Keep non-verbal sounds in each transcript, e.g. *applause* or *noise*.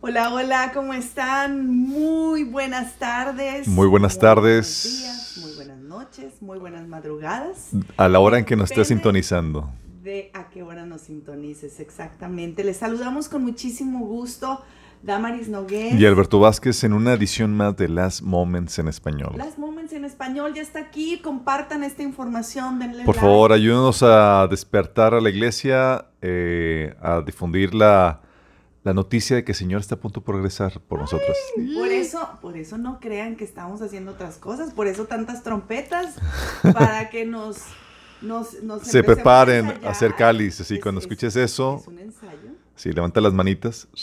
Hola, hola, ¿cómo están? Muy buenas tardes. Muy buenas tardes. Buenos días, muy buenas noches, muy buenas madrugadas. A la hora en que nos estés Depende sintonizando. De a qué hora nos sintonices, exactamente. Les saludamos con muchísimo gusto, Damaris Nogués. Y Alberto Vázquez en una edición más de Last Moments en español. Las Moments en español ya está aquí. Compartan esta información, denle Por like. favor, ayúdenos a despertar a la iglesia, eh, a difundir la, la noticia de que el Señor está a punto por regresar por nosotros. Por eso, por eso no crean que estamos haciendo otras cosas, por eso tantas trompetas, *laughs* para que nos, nos, nos Se preparen a hacer cáliz, así Es- cuando es- escuches eso, Es un ensayo. sí, levanta las manitas. *laughs*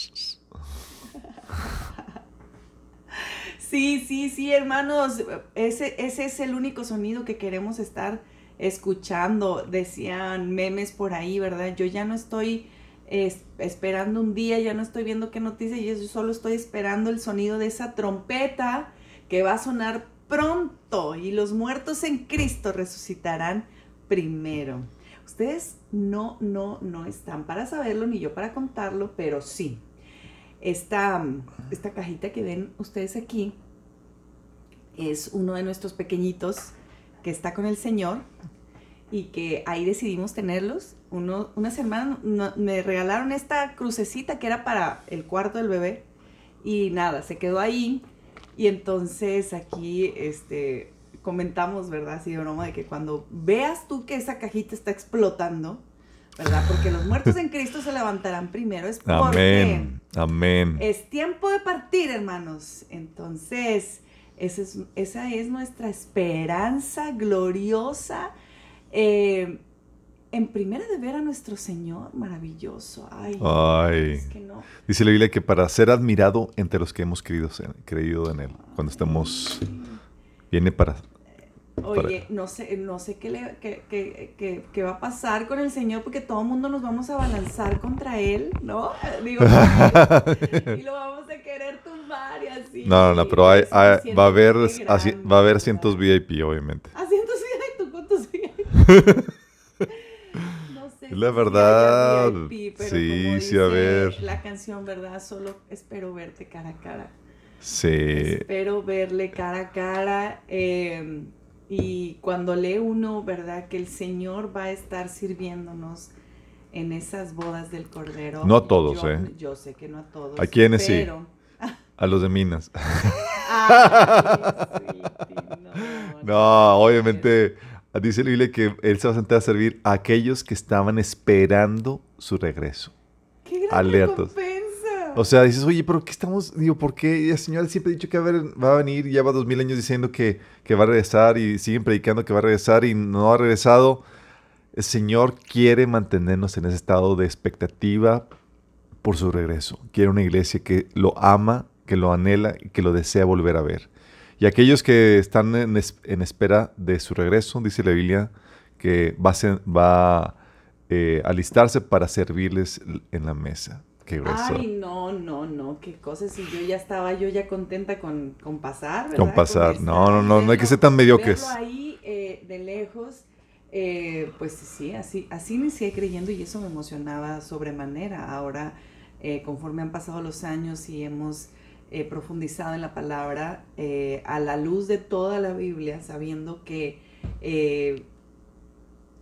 Sí, sí, sí, hermanos, ese, ese es el único sonido que queremos estar escuchando. Decían memes por ahí, ¿verdad? Yo ya no estoy es- esperando un día, ya no estoy viendo qué noticia, yo solo estoy esperando el sonido de esa trompeta que va a sonar pronto y los muertos en Cristo resucitarán primero. Ustedes no, no, no están para saberlo ni yo para contarlo, pero sí. Esta, esta cajita que ven ustedes aquí es uno de nuestros pequeñitos que está con el Señor y que ahí decidimos tenerlos. Uno, unas hermanas no- me regalaron esta crucecita que era para el cuarto del bebé y nada, se quedó ahí y entonces aquí este, comentamos, ¿verdad? Así de broma de que cuando veas tú que esa cajita está explotando, ¿verdad? Porque los muertos en Cristo se levantarán primero, es porque... Amén, amén. Es tiempo de partir, hermanos. Entonces, esa es, esa es nuestra esperanza gloriosa. eh, en primera de ver a nuestro Señor maravilloso. Ay, Ay. es que no. Dice la Biblia que para ser admirado entre los que hemos creído, creído en Él, cuando estamos, viene para... Oye, no sé, no sé qué, le- qué, qué- qué- va a pasar con el Señor porque todo el mundo nos vamos a balanzar contra Él, ¿no? Digo, *laughs* y lo vamos a querer tumbar y así. No, no, no, pero hay, hay- va a haber, grande, va a haber asientos VIP, obviamente. Asientos VIP, ¿tú cuántos VIP? *laughs* No la verdad. haya VIP, pero Sí, como sí, a ver. La canción, ¿verdad? Solo espero verte cara a cara. Sí. Espero verle cara a cara. eh, y cuando lee uno, ¿verdad? Que el Señor va a estar sirviéndonos en esas bodas del Cordero. No a todos, yo, ¿eh? Yo sé que no a todos. ¿A quiénes sí? A los de Minas. Ay, sweetie, no, No, obviamente, dice la Biblia que Él se va a sentar a servir a aquellos que estaban esperando su regreso. ¡Qué gran Alertos. recompensa! O sea, dices, oye, pero ¿qué estamos? Digo, ¿por qué? El Señor siempre ha dicho que va a, ver- va a venir, lleva dos mil años diciendo que, que va a regresar y siguen predicando que va a regresar y no ha regresado. El Señor quiere mantenernos en ese estado de expectativa por su regreso. Quiere una iglesia que lo ama, que lo anhela y que lo desea volver a ver. Y aquellos que están en, es- en espera de su regreso, dice la Biblia, que va a, ser- va a eh, alistarse para servirles en la mesa. Qué grueso. Ay, no, no, no, qué cosas. Si yo ya estaba, yo ya contenta con, con pasar, ¿verdad? Con pasar. No, no, no, no hay que ser tan mediocres. ahí eh, de lejos, eh, pues sí, así, así inicié creyendo y eso me emocionaba sobremanera. Ahora, eh, conforme han pasado los años y hemos eh, profundizado en la palabra, eh, a la luz de toda la Biblia, sabiendo que eh,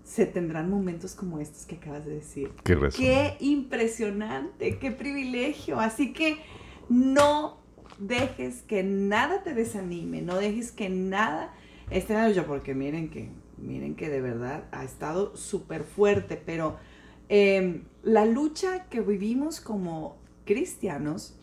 se tendrán momentos como estos que acabas de decir. Qué impresionante, qué privilegio. Así que no dejes que nada te desanime, no dejes que nada esté en la lucha, porque miren que, miren que de verdad ha estado súper fuerte, pero eh, la lucha que vivimos como cristianos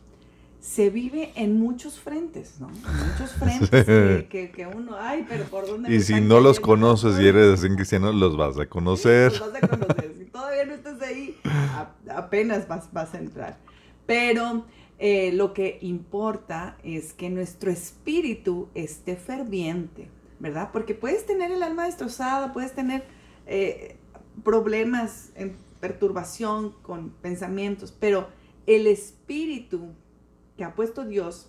se vive en muchos frentes, ¿no? En muchos *laughs* frentes que, que- que uno, ay, pero por dónde me Y si no los conoces y eres así cristiano, los vas a conocer. los vas a conocer. Si todavía no estás ahí, a- apenas vas, vas a entrar. Pero eh, lo que importa es que nuestro espíritu esté ferviente, ¿verdad? Porque puedes tener el alma destrozada, puedes tener eh, problemas, en perturbación con pensamientos, pero el espíritu que ha puesto Dios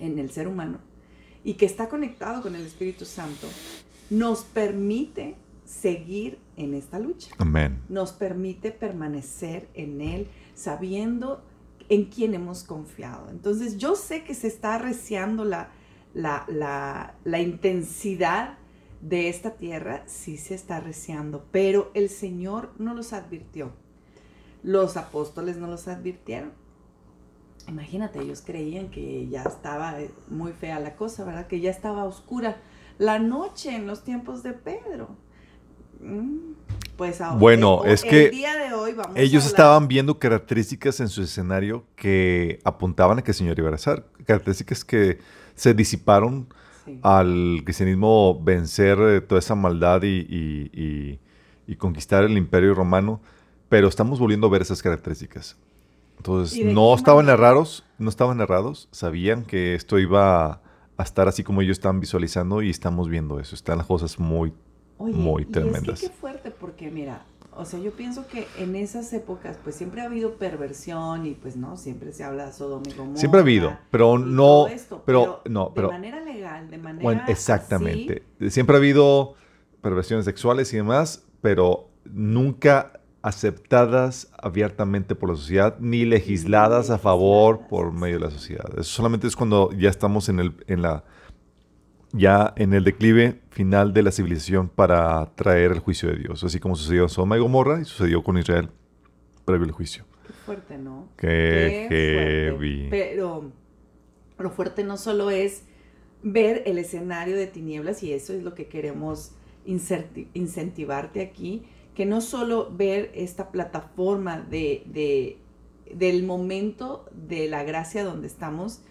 en el ser humano y que está conectado con el Espíritu Santo, nos permite seguir en esta lucha. Amén. Nos permite permanecer en Él sabiendo en quién hemos confiado. Entonces yo sé que se está arreciando la, la, la, la intensidad de esta tierra, sí se está arreciando, pero el Señor no los advirtió. Los apóstoles no los advirtieron. Imagínate, ellos creían que ya estaba eh, muy fea la cosa, ¿verdad? Que ya estaba oscura la noche en los tiempos de Pedro. Mm, pues ahora, Bueno, el- es el que día de hoy vamos a Ellos estaban viendo características en su escenario que apuntaban a que el Señor iba a regresar. Características que se disiparon Sí. al cristianismo vencer eh, toda esa maldad y, y- y- y conquistar el imperio romano, pero estamos volviendo a ver esas características. Entonces, ¿Y de no estaban manera? errados, no estaban errados, sabían que esto iba a, estar así como ellos estaban visualizando y estamos viendo eso. Están las cosas muy... Oye, muy y es tremendas. que qué fuerte, porque mira, o sea, yo pienso que en esas épocas, pues siempre ha habido perversión y pues no, siempre se habla de Sodoma y Gomorra. Siempre ha habido, pero no... esto, pero- no, pero- De manera legal, de manera. Bueno, exactamente. así, Siempre ha habido perversiones sexuales y demás, pero nunca aceptadas abiertamente por la sociedad ni legisladas a favor por medio de la sociedad. Eso solamente es cuando ya estamos en el en la ya en el declive final de la civilización para traer el juicio de Dios, así como sucedió en Sodoma y Gomorra y sucedió con Israel previo al juicio. Qué fuerte, ¿no? Qué Qué fuerte. Pero lo fuerte no solo es ver el escenario de tinieblas, y eso es lo que queremos incentivarte aquí, que no solo ver esta plataforma de, de- del momento de la gracia donde estamos,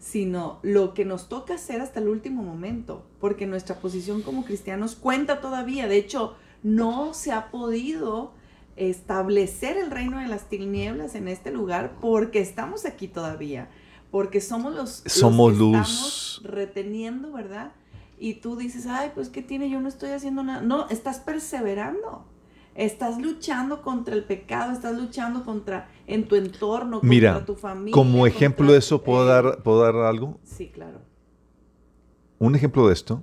sino lo que nos toca hacer hasta el último momento, porque nuestra posición como cristianos cuenta todavía. De hecho, no se ha podido establecer el reino de las tinieblas en este lugar porque estamos aquí todavía, porque somos los, los Somos que luz. estamos reteniendo, ¿verdad? Y tú dices, ay, pues ¿qué tiene? Yo no estoy haciendo nada. No, estás perseverando. Estás luchando contra el pecado, estás luchando contra en tu entorno, contra Mira, tu familia. Como ejemplo contra- de eso, ¿puedo, eh, dar, ¿puedo dar algo? Sí, claro. Un ejemplo de esto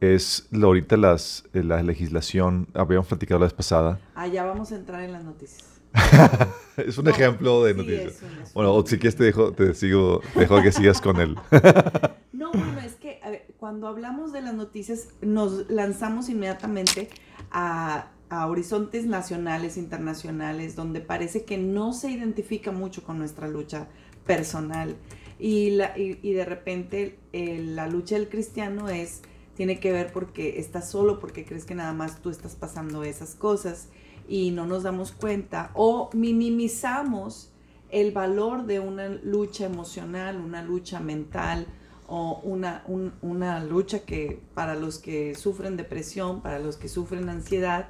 es ahorita las, eh, la legislación, habíamos platicado la vez pasada, Allá vamos a entrar en las noticias. *laughs* es un No, ejemplo de sí, noticias. es un- es Bueno, o si quieres te dejo, te sigo, te dejo que sigas con él. *laughs* No, bueno, es que a ver, cuando hablamos de las noticias nos lanzamos inmediatamente a, a horizontes nacionales, internacionales, donde parece que no se identifica mucho con nuestra lucha personal. Y, la, y, de repente eh, la lucha del cristiano es, tiene que ver porque estás solo, porque crees que nada más tú estás pasando esas cosas y no nos damos cuenta o minimizamos el valor de una lucha emocional, una lucha mental o una, un- una lucha que para los que sufren depresión, para los que sufren ansiedad,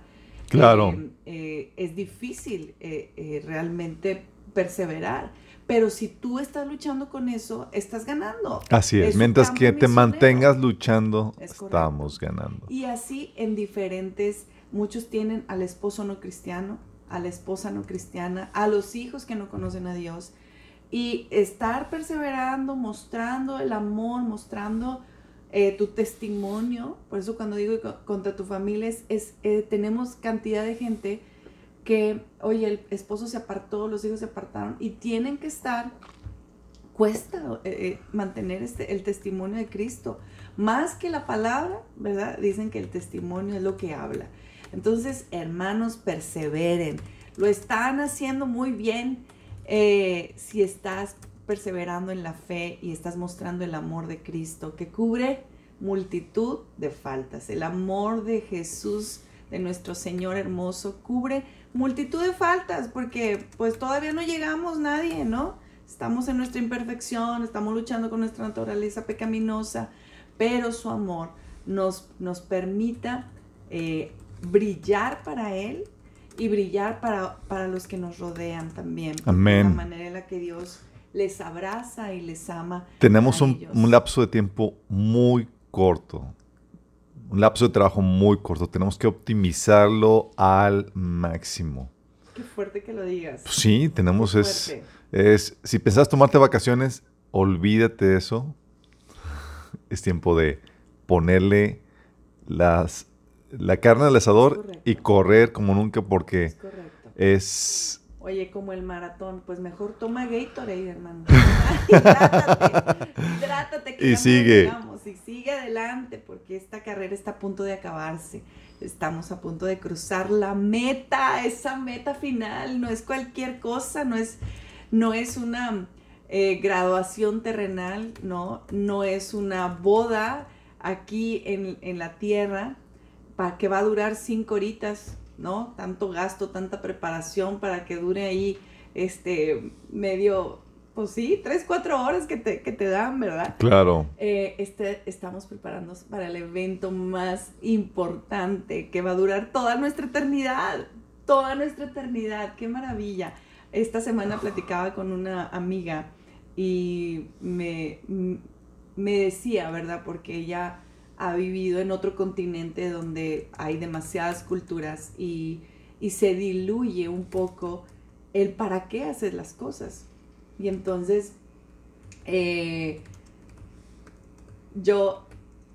Claro. eh, eh, es difícil eh, eh, realmente perseverar. Pero si tú estás luchando con eso, estás ganando. Así es, mientras que te misionero. mantengas luchando, Es estamos ganando. Y así en diferentes, muchos tienen al esposo no cristiano, a la esposa no cristiana, a los hijos que no conocen a Dios. Y estar perseverando, mostrando el amor, mostrando eh, tu testimonio. Por eso cuando digo co- contra tu familia es, eh, tenemos cantidad de gente que, oye, el esposo se apartó, los hijos se apartaron y tienen que estar, cuesta eh, mantener este, el testimonio de Cristo. Más que la palabra, ¿verdad? Dicen que el testimonio es lo que habla. Entonces, hermanos, perseveren. Lo están haciendo muy bien. si estás perseverando en la fe y estás mostrando el amor de Cristo que cubre multitud de faltas. El amor de Jesús, de nuestro Señor hermoso, cubre multitud de faltas porque pues todavía no llegamos nadie, ¿no? Estamos en nuestra imperfección, estamos luchando con nuestra naturaleza pecaminosa, pero su amor nos, nos permita eh, brillar para Él y brillar para, para los que nos rodean también. Amén. La manera en la que Dios les abraza y les ama. Tenemos a un, un lapso de tiempo muy corto, un lapso de trabajo muy corto. Tenemos que optimizarlo al máximo. Qué fuerte que lo digas. Pues sí, tenemos es, es, si pensás tomarte vacaciones, olvídate de eso. *laughs* Es tiempo de ponerle las, la carne al asador y correr como nunca porque es Oye, como el maratón, pues mejor toma Gatorade, hermano. *laughs* hidrátate, hidrátate. Que y sigue. y sigue adelante, porque esta carrera está a punto de acabarse. Estamos a punto de cruzar la meta, esa meta final. No es cualquier cosa, no es, no es una eh, graduación terrenal, no, no es una boda aquí en, en la tierra para que va a durar cinco horitas ¿no? Tanto gasto, tanta preparación para que dure ahí este medio, pues sí, tres, cuatro horas que te, que te dan, ¿verdad? Claro. Eh, este, estamos preparándonos para el evento más importante que va a durar toda nuestra eternidad, toda nuestra eternidad, qué maravilla. Esta semana platicaba con una amiga y me, me decía, ¿verdad? Porque ella ha vivido en otro continente donde hay demasiadas culturas y, se diluye un poco el para qué haces las cosas. Y entonces, eh, yo,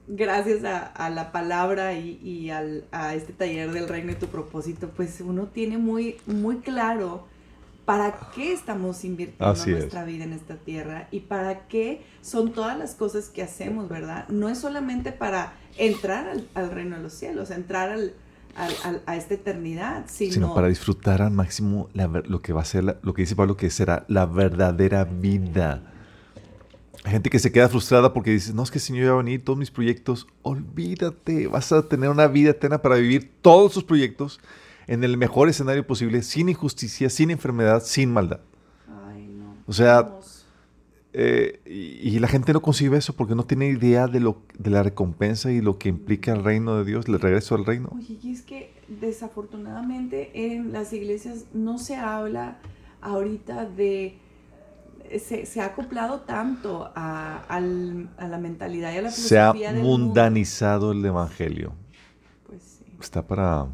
gracias a, la palabra y, a este taller del reino de tu propósito, pues uno tiene muy, muy claro para qué estamos invirtiendo nuestra vida en esta tierra y para qué son todas las cosas que hacemos, ¿verdad? No es solamente para entrar al, reino de los cielos, entrar a esta eternidad, sino, para disfrutar al máximo lo que va a ser, lo que dice Pablo, que será la verdadera vida. Hay gente que se queda frustrada porque dice, no, es que el Señor va a venir, todos mis proyectos, olvídate, vas a tener una vida eterna para vivir todos sus proyectos en el mejor escenario posible, sin injusticia, sin enfermedad, sin maldad. Ay, no. O sea, eh, y, la gente no concibe eso porque no tiene idea de, lo, de la recompensa y lo que implica el reino de Dios, el regreso al reino. Oye, y es que desafortunadamente en las iglesias no se habla ahorita de... Se, ha acoplado tanto a, la mentalidad y a la filosofía Se ha mundanizado el evangelio. Pues sí. Está para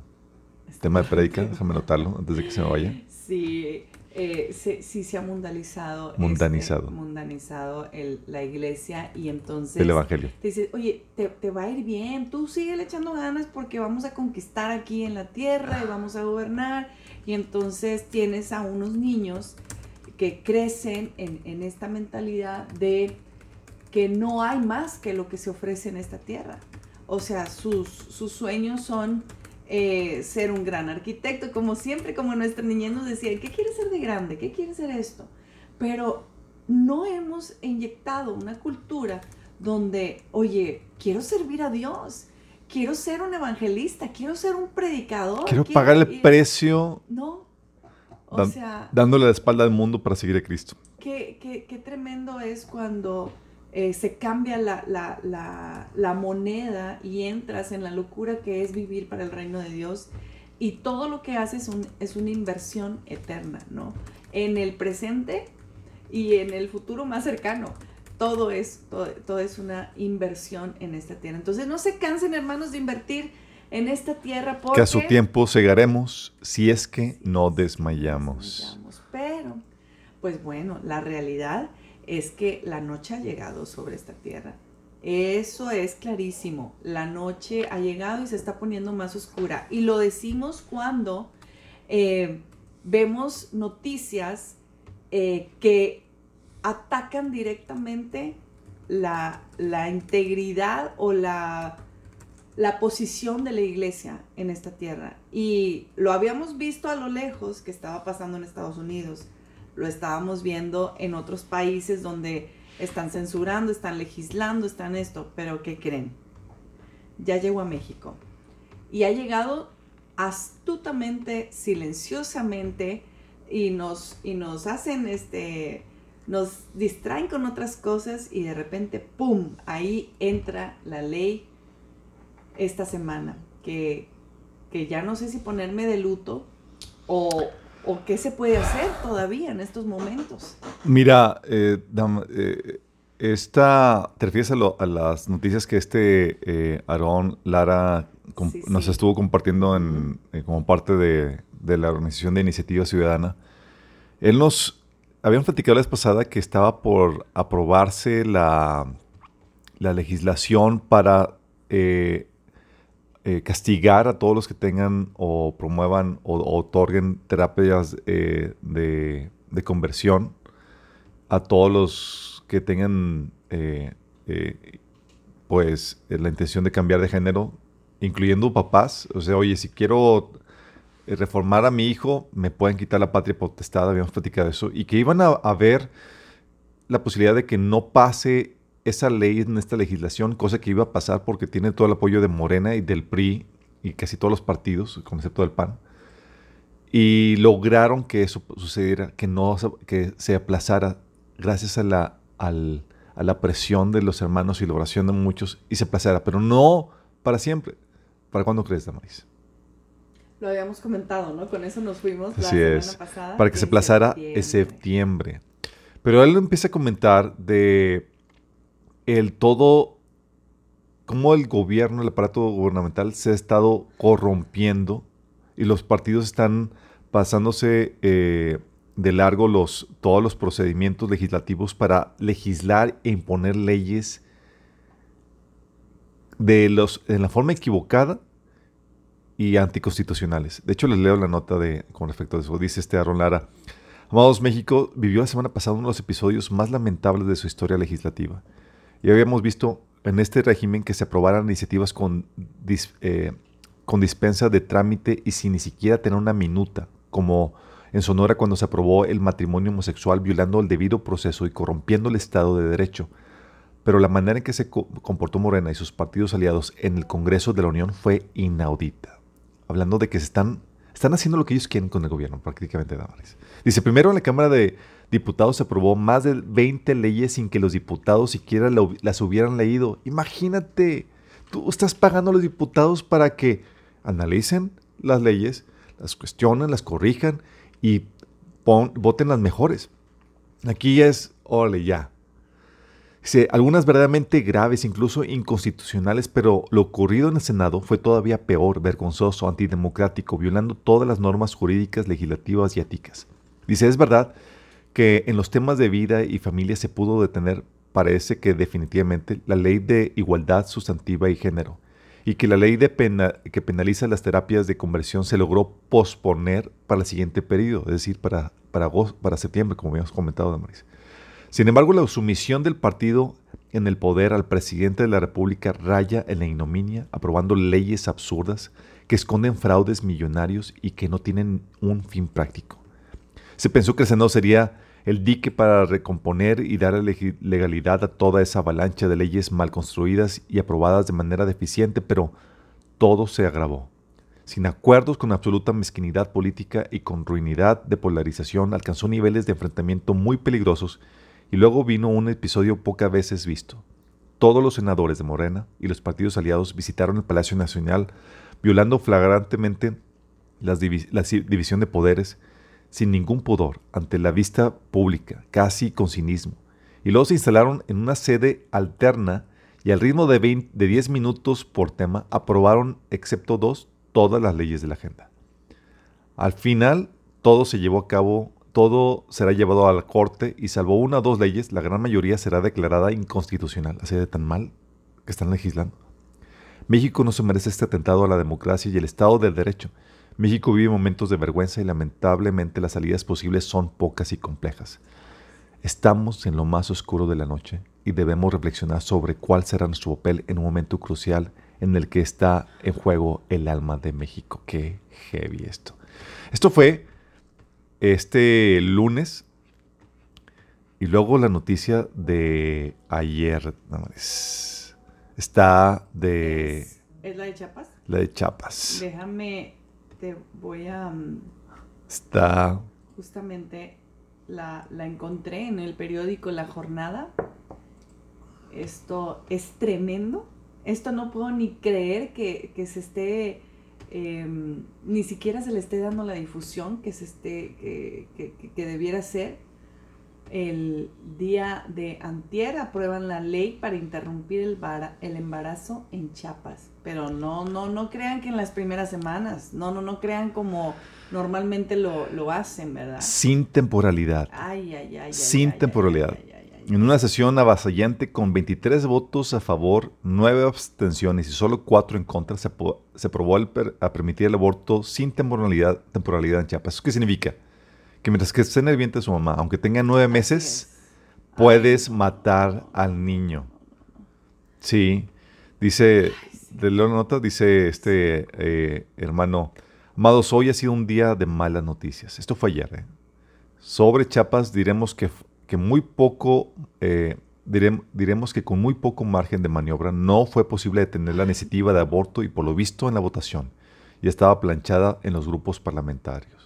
tema de predica, déjame notarlo antes de que se me vaya. Sí, eh, sí se ha mundanizado. Mundanizado. Este, mundanizado el, la iglesia y entonces... El evangelio. Te dices, oye, te, te, va a ir bien, tú sigue echando ganas porque vamos a conquistar aquí en la tierra y vamos a gobernar. Y entonces tienes a unos niños que crecen en, en esta mentalidad de que no hay más que lo que se ofrece en esta tierra. O sea, sus, sus sueños son eh, ser un gran arquitecto, como siempre, como nuestra niñez nos decía, ¿qué quieres ser de grande? ¿Qué quieres ser esto? Pero no hemos inyectado una cultura donde, oye, quiero servir a Dios, quiero ser un evangelista, quiero ser un predicador. Quiero, pagar el precio. No. O sea, dándole la espalda al mundo para seguir a Cristo. Qué, qué, qué tremendo es cuando eh, se cambia la, moneda y entras en la locura que es vivir para el reino de Dios y todo lo que haces es, una inversión eterna, ¿no? En el presente y en el futuro más cercano. Todo es, todo, es una inversión en esta tierra. Entonces no se cansen, hermanos, de invertir en esta tierra porque... Que a su tiempo segaremos si es que no desmayamos. Pero, pues bueno, la realidad es que la noche ha llegado sobre esta tierra. Eso es clarísimo. La noche ha llegado y se está poniendo más oscura. Y lo decimos cuando eh, vemos noticias eh, que atacan directamente la, integridad o la, la posición de la iglesia en esta tierra. Y lo habíamos visto a lo lejos que estaba pasando en Estados Unidos lo estábamos viendo en otros países donde están censurando, están legislando, están esto, pero ¿qué creen? Ya llegó a México y ha llegado astutamente, silenciosamente y nos, y nos hacen este, nos distraen con otras cosas y de repente, ¡pum!, ahí entra la ley esta semana, que, que ya no sé si ponerme de luto o, ¿O qué se puede hacer todavía en estos momentos? Mira, eh, eh esta, te refieres a, las noticias que este eh, Aarón Lara nos estuvo compartiendo en, eh, como parte de, la organización de Iniciativa Ciudadana. Él nos, habían platicado la vez pasada que estaba por aprobarse la, la legislación para eh, castigar a todos los que tengan o promuevan o, otorguen terapias eh, de, de, conversión, a todos los que tengan eh, pues la intención de cambiar de género, incluyendo papás. O sea, oye, si quiero reformar a mi hijo, me pueden quitar la patria potestad, habíamos platicado eso, y que iban a, a ver la posibilidad de que no pase esa ley en esta legislación, cosa que iba a pasar porque tiene todo el apoyo de Morena y del PRI y casi todos los partidos, con excepto del PAN. Y lograron que eso sucediera, que no que se aplazara gracias a la, a la presión de los hermanos y la oración de muchos y se aplazara, pero no para siempre. ¿Para cuándo crees, Damaris? Lo habíamos comentado, ¿no? Con eso nos fuimos la semana pasada. Para que se aplazara en septiembre. Pero él empieza a comentar de el todo, cómo el gobierno, el aparato gubernamental se ha estado corrompiendo y los partidos están pasándose eh, de largo los, todos los procedimientos legislativos para legislar e imponer leyes de, los, de la forma equivocada y anticonstitucionales. De hecho, les leo la nota de, con respecto a eso. Dice este Aaron Lara. Amados México vivió la semana pasada uno de los episodios más lamentables de su historia legislativa. Y habíamos visto en este régimen que se aprobaran iniciativas con, eh, con dispensa de trámite y sin ni siquiera tener una minuta, como en Sonora cuando se aprobó el matrimonio homosexual violando el debido proceso y corrompiendo el Estado de Derecho. Pero la manera en que se comportó Morena y sus partidos aliados en el Congreso de la Unión fue inaudita. Hablando de que se están, están haciendo lo que ellos quieren con el gobierno, prácticamente. Dice, primero en la Cámara de diputados aprobó más de 20 leyes sin que los diputados siquiera las hubieran leído. Imagínate, tú estás pagando a los diputados para que analicen las leyes, las cuestionen, las corrijan y voten las mejores. Aquí es, ole, ya. Dice, algunas verdaderamente graves, incluso inconstitucionales, pero lo ocurrido en el Senado fue todavía peor, vergonzoso, antidemocrático, violando todas las normas jurídicas, legislativas y éticas. Dice, es verdad que en los temas de vida y familia se pudo detener, parece que definitivamente, la ley de igualdad sustantiva y género, y que la ley de pena, que penaliza las terapias de conversión se logró posponer para el siguiente periodo, es decir, para, para, para septiembre, como habíamos comentado, Damaris. Sin embargo, la sumisión del partido en el poder al presidente de la República raya en la ignominia, aprobando leyes absurdas que esconden fraudes millonarios y que no tienen un fin práctico. Se pensó que el Senado sería el dique para recomponer y dar legalidad a toda esa avalancha de leyes mal construidas y aprobadas de manera deficiente, pero todo se agravó. Sin acuerdos, con absoluta mezquinidad política y con ruinidad de polarización, alcanzó niveles de enfrentamiento muy peligrosos y luego vino un episodio pocas veces visto. Todos los senadores de Morena y los partidos aliados visitaron el Palacio Nacional, violando flagrantemente la división de poderes, sin ningún pudor ante la vista pública, casi con cinismo, y luego se instalaron en una sede alterna y al ritmo de, 10 minutos por tema aprobaron, excepto dos, todas las leyes de la agenda. Al final, todo se llevó a cabo, todo será llevado a la corte y salvo una o dos leyes, la gran mayoría será declarada inconstitucional, así de tan mal que están legislando. México no se merece este atentado a la democracia y el Estado de Derecho, México vive momentos de vergüenza y lamentablemente las salidas posibles son pocas y complejas. Estamos en lo más oscuro de la noche y debemos reflexionar sobre cuál será nuestro papel en un momento crucial en el que está en juego el alma de México. Qué heavy esto. Esto fue este lunes y luego la noticia de ayer. Está de... ¿Es la de Chiapas? La de Chiapas. Déjame voy a... Mm, Está... Justamente la, encontré en el periódico La Jornada. Esto es tremendo. Esto no puedo ni creer que, se esté... Em, ni siquiera se le esté dando la difusión que se esté que, que debiera ser el día de antier aprueban la ley para interrumpir el, el embarazo en Chiapas. Pero no, no, no crean que en las primeras semanas, no, no, no crean como normalmente lo, hacen, ¿verdad? Sin temporalidad. Ay, ay, ay. Sin temporalidad. En una sesión avasallante con 23 votos a favor, 9 abstenciones y solo 4 en contra, se, se aprobó a permitir el aborto sin temporalidad, temporalidad en Chiapas. ¿Eso qué significa? Que mientras que esté en el vientre de su mamá, aunque tenga 9 meses, puedes matar al niño. Sí, dice, de la nota, dice este eh, hermano, amados, hoy ha sido un día de malas noticias. Esto fue ayer. ¿eh? Sobre Chiapas diremos que que muy poco, eh, diremos que con muy poco margen de maniobra no fue posible detener la iniciativa de aborto y por lo visto en la votación ya estaba planchada en los grupos parlamentarios.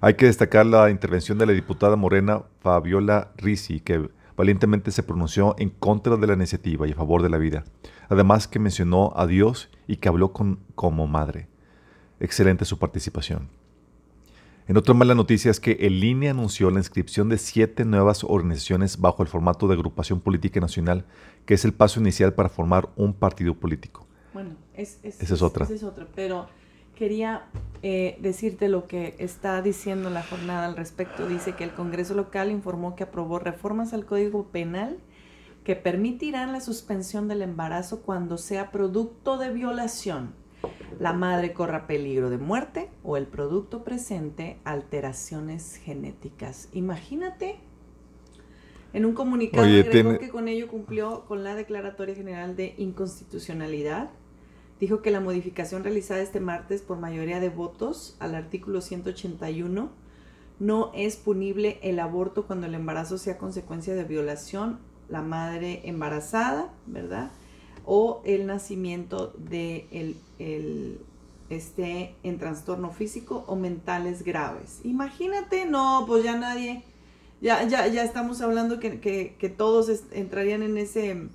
Hay que destacar la intervención de la diputada morena Fabiola Risi, que valientemente se pronunció en contra de la iniciativa y a favor de la vida. Además que mencionó a Dios y que habló con, como madre. Excelente su participación. En otra mala noticia es que el INE anunció la inscripción de siete nuevas organizaciones bajo el formato de agrupación política nacional, que es el paso inicial para formar un partido político. Bueno, esa es otra. Esa es otra, pero quería eh, decirte lo que está diciendo la jornada al respecto. Dice que el Congreso local informó que aprobó reformas al Código Penal que permitirán la suspensión del embarazo cuando sea producto de violación la madre corra peligro de muerte o el producto presente alteraciones genéticas. Imagínate. En un comunicado agregó que con ello cumplió con la Declaratoria General de Inconstitucionalidad. Dijo que la modificación realizada este martes por mayoría de votos al artículo 181 no es punible el aborto cuando el embarazo sea consecuencia de violación, la madre embarazada, ¿verdad? o el nacimiento de el, el, esté en trastorno físico o mentales graves. Imagínate, no, pues ya nadie, ya, ya, ya estamos hablando que, que, todos entrarían en ese,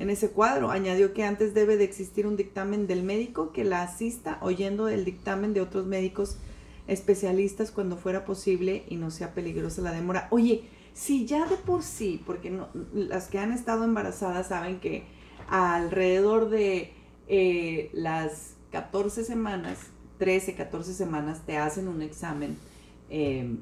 en ese cuadro. Añadió que antes debe de existir un dictamen del médico que la asista oyendo el dictamen de otros médicos especialistas cuando fuera posible y no sea peligrosa la demora. Oye, si ya de por sí, porque no, las que han estado embarazadas saben que alrededor de eh, las 14 semanas, 13, 14 semanas, te hacen un examen em,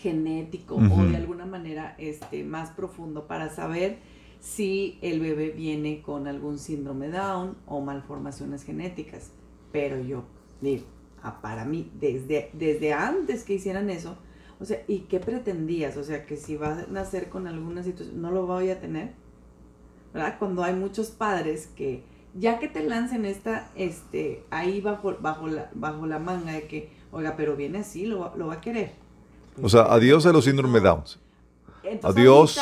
genético o de alguna manera este, más profundo para saber si el bebé viene con algún síndrome Down o malformaciones genéticas. Pero yo digo, ah, para mí, desde, desde antes que hicieran eso, o sea, ¿y qué pretendías? O sea, que si va a nacer con alguna situación, no lo voy a tener. ¿verdad? Cuando hay muchos padres que ya que te lancen esta, este, ahí bajo, bajo, la, bajo la manga de que, oiga, pero viene así, lo, va a querer. o sea, adiós a los síndrome Downs. Adiós,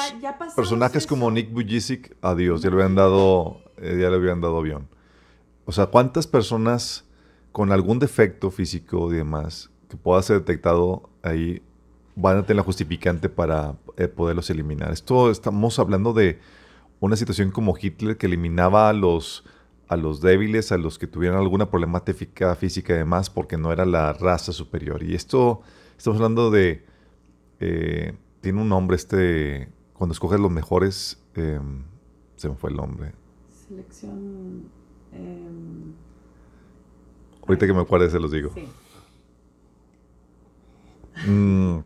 personajes como Nick Bujicic, adiós, ya le habían dado, eh, ya le habían dado avión. O sea, ¿cuántas personas con algún defecto físico y demás que pueda ser detectado ahí van a tener la justificante para eh, poderlos eliminar? Esto estamos hablando de una situación como Hitler que eliminaba a los, a los débiles, a los que tuvieran alguna problemática física y demás, porque no era la raza superior. Y esto, estamos hablando de, eh, tiene un nombre este, cuando escoges los mejores, em, se me fue el nombre. Selección... Em, Ahorita que me acuerde se los digo. Sí. Mm,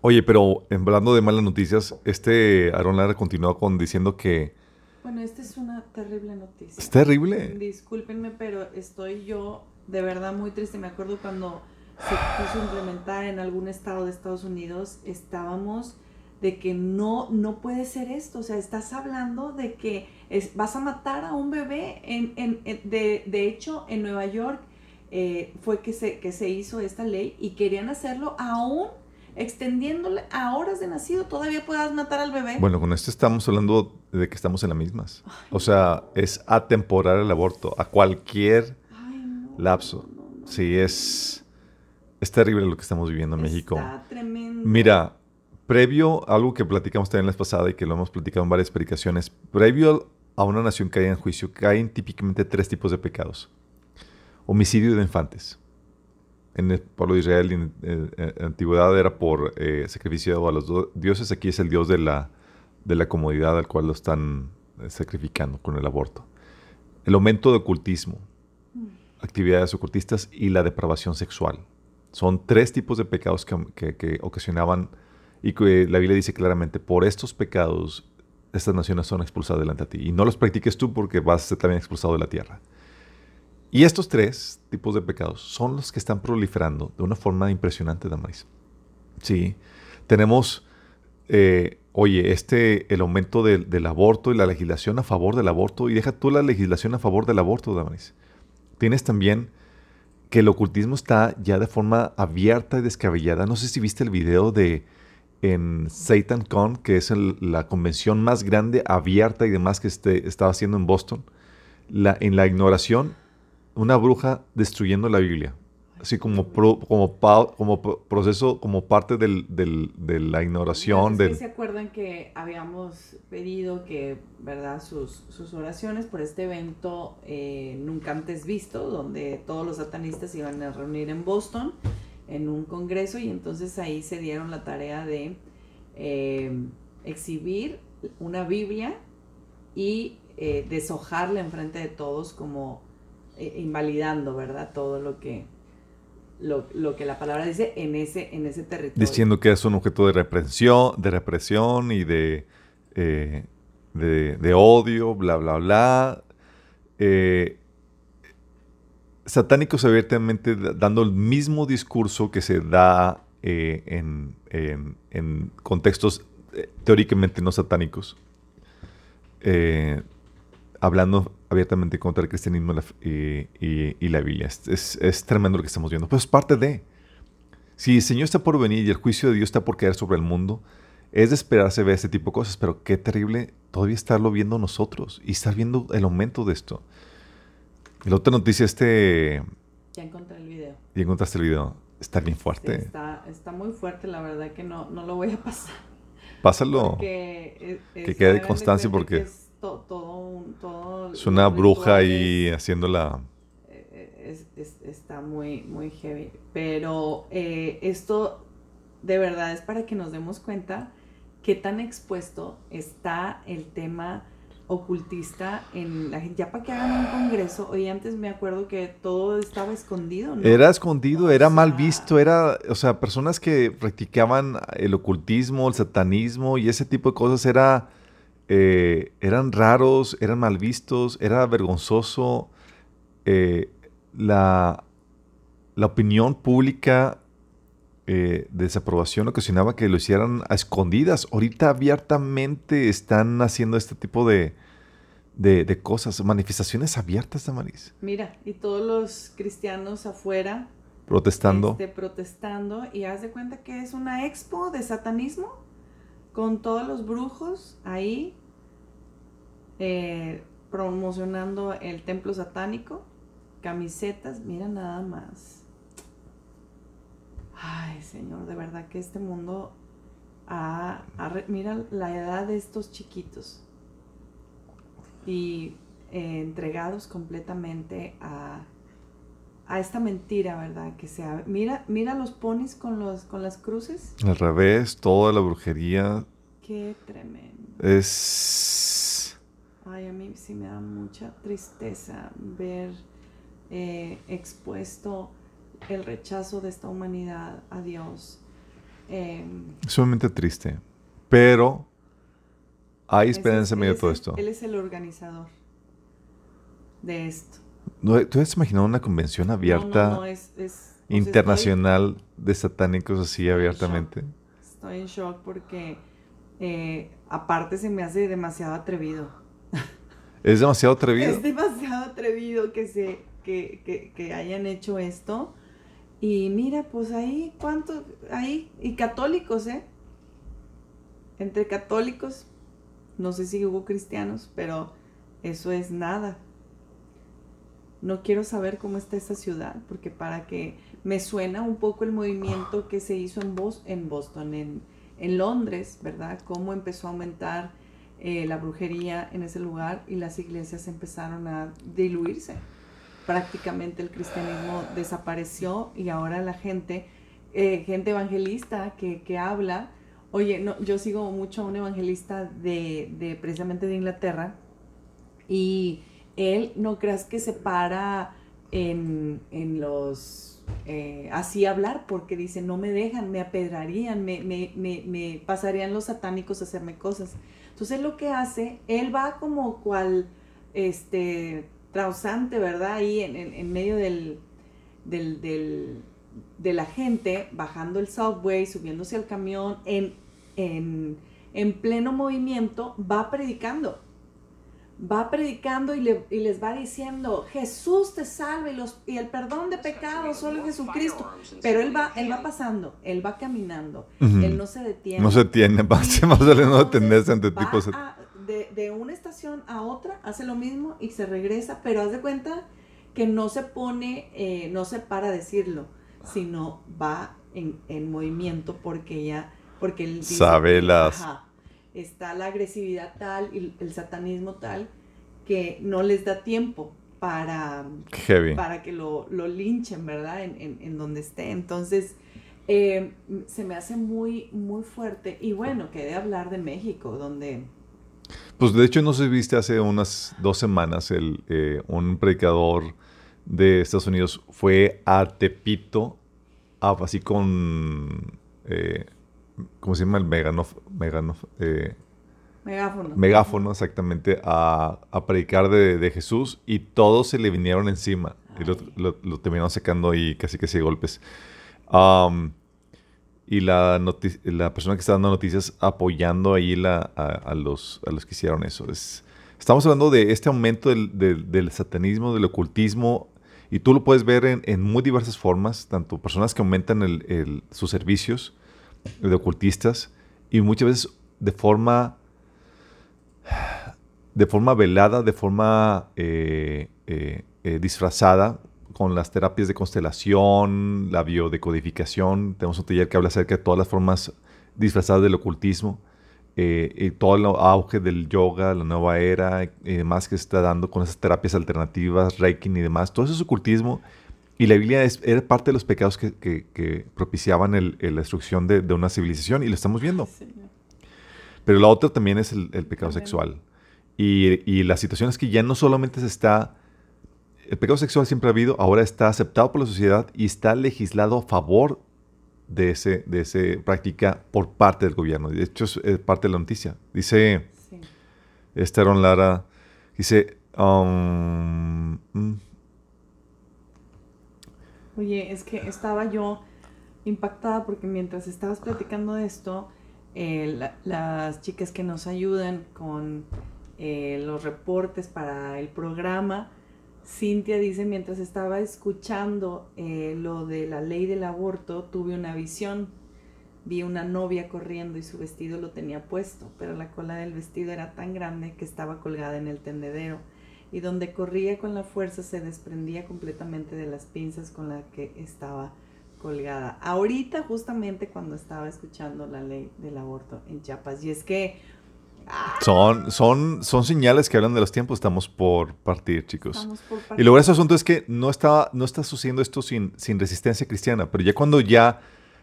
Oye, pero hablando de malas noticias, este Aaron Lara continuó con diciendo que... Bueno, esta es una terrible noticia. ¿Es terrible? Discúlpenme, pero estoy yo de verdad muy triste. Me acuerdo cuando se quiso implementar en algún estado de Estados Unidos, estábamos de que no, no puede ser esto. O sea, estás hablando de que vas a matar a un bebé. En, en, de, de, hecho, en Nueva York eh, fue que se, que se hizo esta ley y querían hacerlo aún extendiéndole a horas de nacido, todavía puedas matar al bebé. Bueno, con esto estamos hablando de que estamos en las mismas. o sea, es atemporar el aborto a cualquier lapso. Sí, es, es terrible lo que estamos viviendo en México. Está tremendo. Mira, previo, algo que platicamos también la vez pasada y que lo hemos platicado en varias predicaciones, previo a una nación caída en juicio, caen típicamente tres tipos de pecados. Homicidio de infantes en el pueblo de Israel en, la antigüedad era por eh, sacrificio a los dioses, aquí es el dios de la, de la comodidad al cual lo están eh, sacrificando con el aborto. El aumento de ocultismo, mm. actividades ocultistas y la depravación sexual. Son tres tipos de pecados que, que, ocasionaban Y que la Biblia dice claramente, por estos pecados estas naciones son expulsadas delante de ti. Y no los practiques tú porque vas a ser también expulsado de la tierra. Y estos tres tipos de pecados son los que están proliferando de una forma impresionante, Damaris. Sí, tenemos, eh, oye, este, el aumento del, aborto y la legislación a favor del aborto, y deja tú la legislación a favor del aborto, Damaris. Tienes también que el ocultismo está ya de forma abierta y descabellada. No sé si viste el video de en SatanCon, que es la convención más grande, abierta y demás que este, estaba haciendo en Boston. La, en la ignoración, una bruja destruyendo la Biblia así como, como, como proceso, como parte del, de la ignoración. del... ¿Se acuerdan que habíamos pedido que, verdad, sus, sus oraciones por este evento eh, nunca antes visto, donde todos los satanistas iban a reunir en Boston en un congreso y entonces ahí se dieron la tarea de eh, exhibir una Biblia y eh, deshojarla enfrente de todos como invalidando, ¿verdad? Todo lo que lo, que la palabra dice en ese, en ese territorio. Diciendo que es un objeto de represión, de represión y de, eh, de, odio, bla, bla, bla. Eh, satánicos abiertamente dando el mismo discurso que se da eh, en, en, contextos teóricamente no satánicos. hablando abiertamente contra el cristianismo y, la Biblia. Es, tremendo lo que estamos viendo. Pues es parte de. Si el Señor está por venir y el juicio de Dios está por caer sobre el mundo, es de esperarse ver este tipo de cosas, pero qué terrible todavía estarlo viendo nosotros y estar viendo el aumento de esto. La otra noticia, este... Ya encontré el video. Ya encontraste el video. Está bien fuerte. está, muy fuerte, la verdad que no, no lo voy a *laughs* pasar. Pásalo. que quede de constancia porque todo, todo es una bruja ahí haciéndola eh, está muy muy heavy pero eh, esto de verdad es para que nos demos cuenta qué tan expuesto está el tema ocultista en la gente. Ya para que hagan un congreso, hoy antes me acuerdo que todo estaba escondido, ¿no? Era escondido, era mal visto, era, o sea, personas que practicaban el ocultismo, el satanismo y ese tipo de cosas era eh, eran raros, eran mal vistos, era vergonzoso. Eh, la, la, opinión pública eh, de desaprobación ocasionaba que lo hicieran a escondidas. Ahorita abiertamente están haciendo este tipo de, de, cosas, manifestaciones abiertas de Maris. Mira, y todos los cristianos afuera protestando. Este, protestando y haz de cuenta que es una expo de satanismo con todos los brujos ahí eh, promocionando el templo satánico, camisetas, mira nada más. Ay, Señor, de verdad que este mundo mira la edad de estos chiquitos y eh, entregados completamente a, a esta mentira, ¿verdad? Que sea, mira, mira los ponis con los con las cruces. Al revés, toda la brujería. Qué tremendo. Es. Ay, a mí sí me da mucha tristeza ver eh, expuesto el rechazo de esta humanidad a Dios. Eh, Sumamente triste, pero hay esperanza en medio de todo esto. Él es el organizador de esto. ¿Tú has imaginado una convención abierta internacional de satánicos así abiertamente? Estoy en shock porque eh, aparte se me hace demasiado atrevido. Es demasiado atrevido. Es demasiado atrevido que se que, que, hayan hecho esto. Y mira, pues ahí, ¿cuántos? Ahí, y católicos, ¿eh? Entre católicos, no sé si hubo cristianos, pero eso es nada no quiero saber cómo está esa ciudad, porque para que me suena un poco el movimiento que se hizo en, en Boston, en, en, Londres, ¿verdad? Cómo empezó a aumentar eh, la brujería en ese lugar y las iglesias empezaron a diluirse. Prácticamente el cristianismo desapareció y ahora la gente, eh, gente evangelista que, que habla, oye, no, yo sigo mucho a un evangelista de, de precisamente de Inglaterra y él no creas que se para en, los eh, así hablar porque dice, no me dejan, me apedrarían, me, me, me, pasarían los satánicos a hacerme cosas. Entonces lo que hace, él va como cual, este, trausante, ¿verdad? Ahí en, en, medio del, del, del, de la gente, bajando el subway, subiéndose al camión, en, en, en pleno movimiento, va predicando va predicando y, les va diciendo, Jesús te salve y, los, y el perdón de pecados solo Jesucristo. Pero él va, él va pasando, él va caminando, él no se detiene. No se detiene, más, más vale no detenerse ante tipos. de, de, una estación a otra, hace lo mismo y se regresa, pero haz de cuenta que no se pone, eh, no se para a decirlo, sino va en, en movimiento porque ya, porque él sabe las está la agresividad tal y el satanismo tal que no les da tiempo para, para que lo, lo, linchen, ¿verdad? En, en, donde esté. Entonces, eh, se me hace muy, muy fuerte. Y bueno, quedé hablar de México, donde... Pues de hecho, no se viste hace unas dos semanas el, eh, un predicador de Estados Unidos fue a Tepito, así con... Eh, ¿cómo se llama? El megano, eh, megáfono. Megáfono, exactamente, a, predicar de, Jesús y todos se le vinieron encima y lo, terminaron sacando ahí casi que de golpes. y la, la persona que está dando noticias apoyando ahí la, a, los, a los que hicieron eso. Es, estamos hablando de este aumento del, satanismo, del ocultismo, y tú lo puedes ver en, muy diversas formas, tanto personas que aumentan sus servicios, de ocultistas y muchas veces de forma de forma velada, de forma eh, eh, eh, disfrazada, con las terapias de constelación, la biodecodificación. Tenemos un taller que habla acerca de todas las formas disfrazadas del ocultismo, y todo el auge del yoga, la nueva era y demás que se está dando con esas terapias alternativas, Reiki y demás. Todo eso es ocultismo y la Biblia es, era parte de los pecados que, propiciaban la destrucción de, una civilización y lo estamos viendo. Pero la otra también es el, pecado sexual. Y, la situación es que ya no solamente se está... El pecado sexual siempre ha habido, ahora está aceptado por la sociedad y está legislado a favor de esa de ese práctica por parte del gobierno. De hecho, es, parte de la noticia. Dice sí. Lara, dice... Um, mm, Oye, es que estaba yo impactada porque mientras estabas platicando de esto, eh, las chicas que nos ayudan con eh, los reportes para el programa, Cintia dice, mientras estaba escuchando eh, lo de la ley del aborto, tuve una visión. Vi una novia corriendo y su vestido lo tenía puesto, pero la cola del vestido era tan grande que estaba colgada en el tendedero y donde corría con la fuerza se desprendía completamente de las pinzas con las que estaba colgada. Ahorita justamente cuando estaba escuchando la ley del aborto en Chiapas. Y es que... ¡ah! Son, son, son señales que hablan de los tiempos. Estamos por partir, chicos. Estamos por partir. Y lo ese asunto es que no está, no está sucediendo esto sin, sin resistencia cristiana, pero ya cuando ya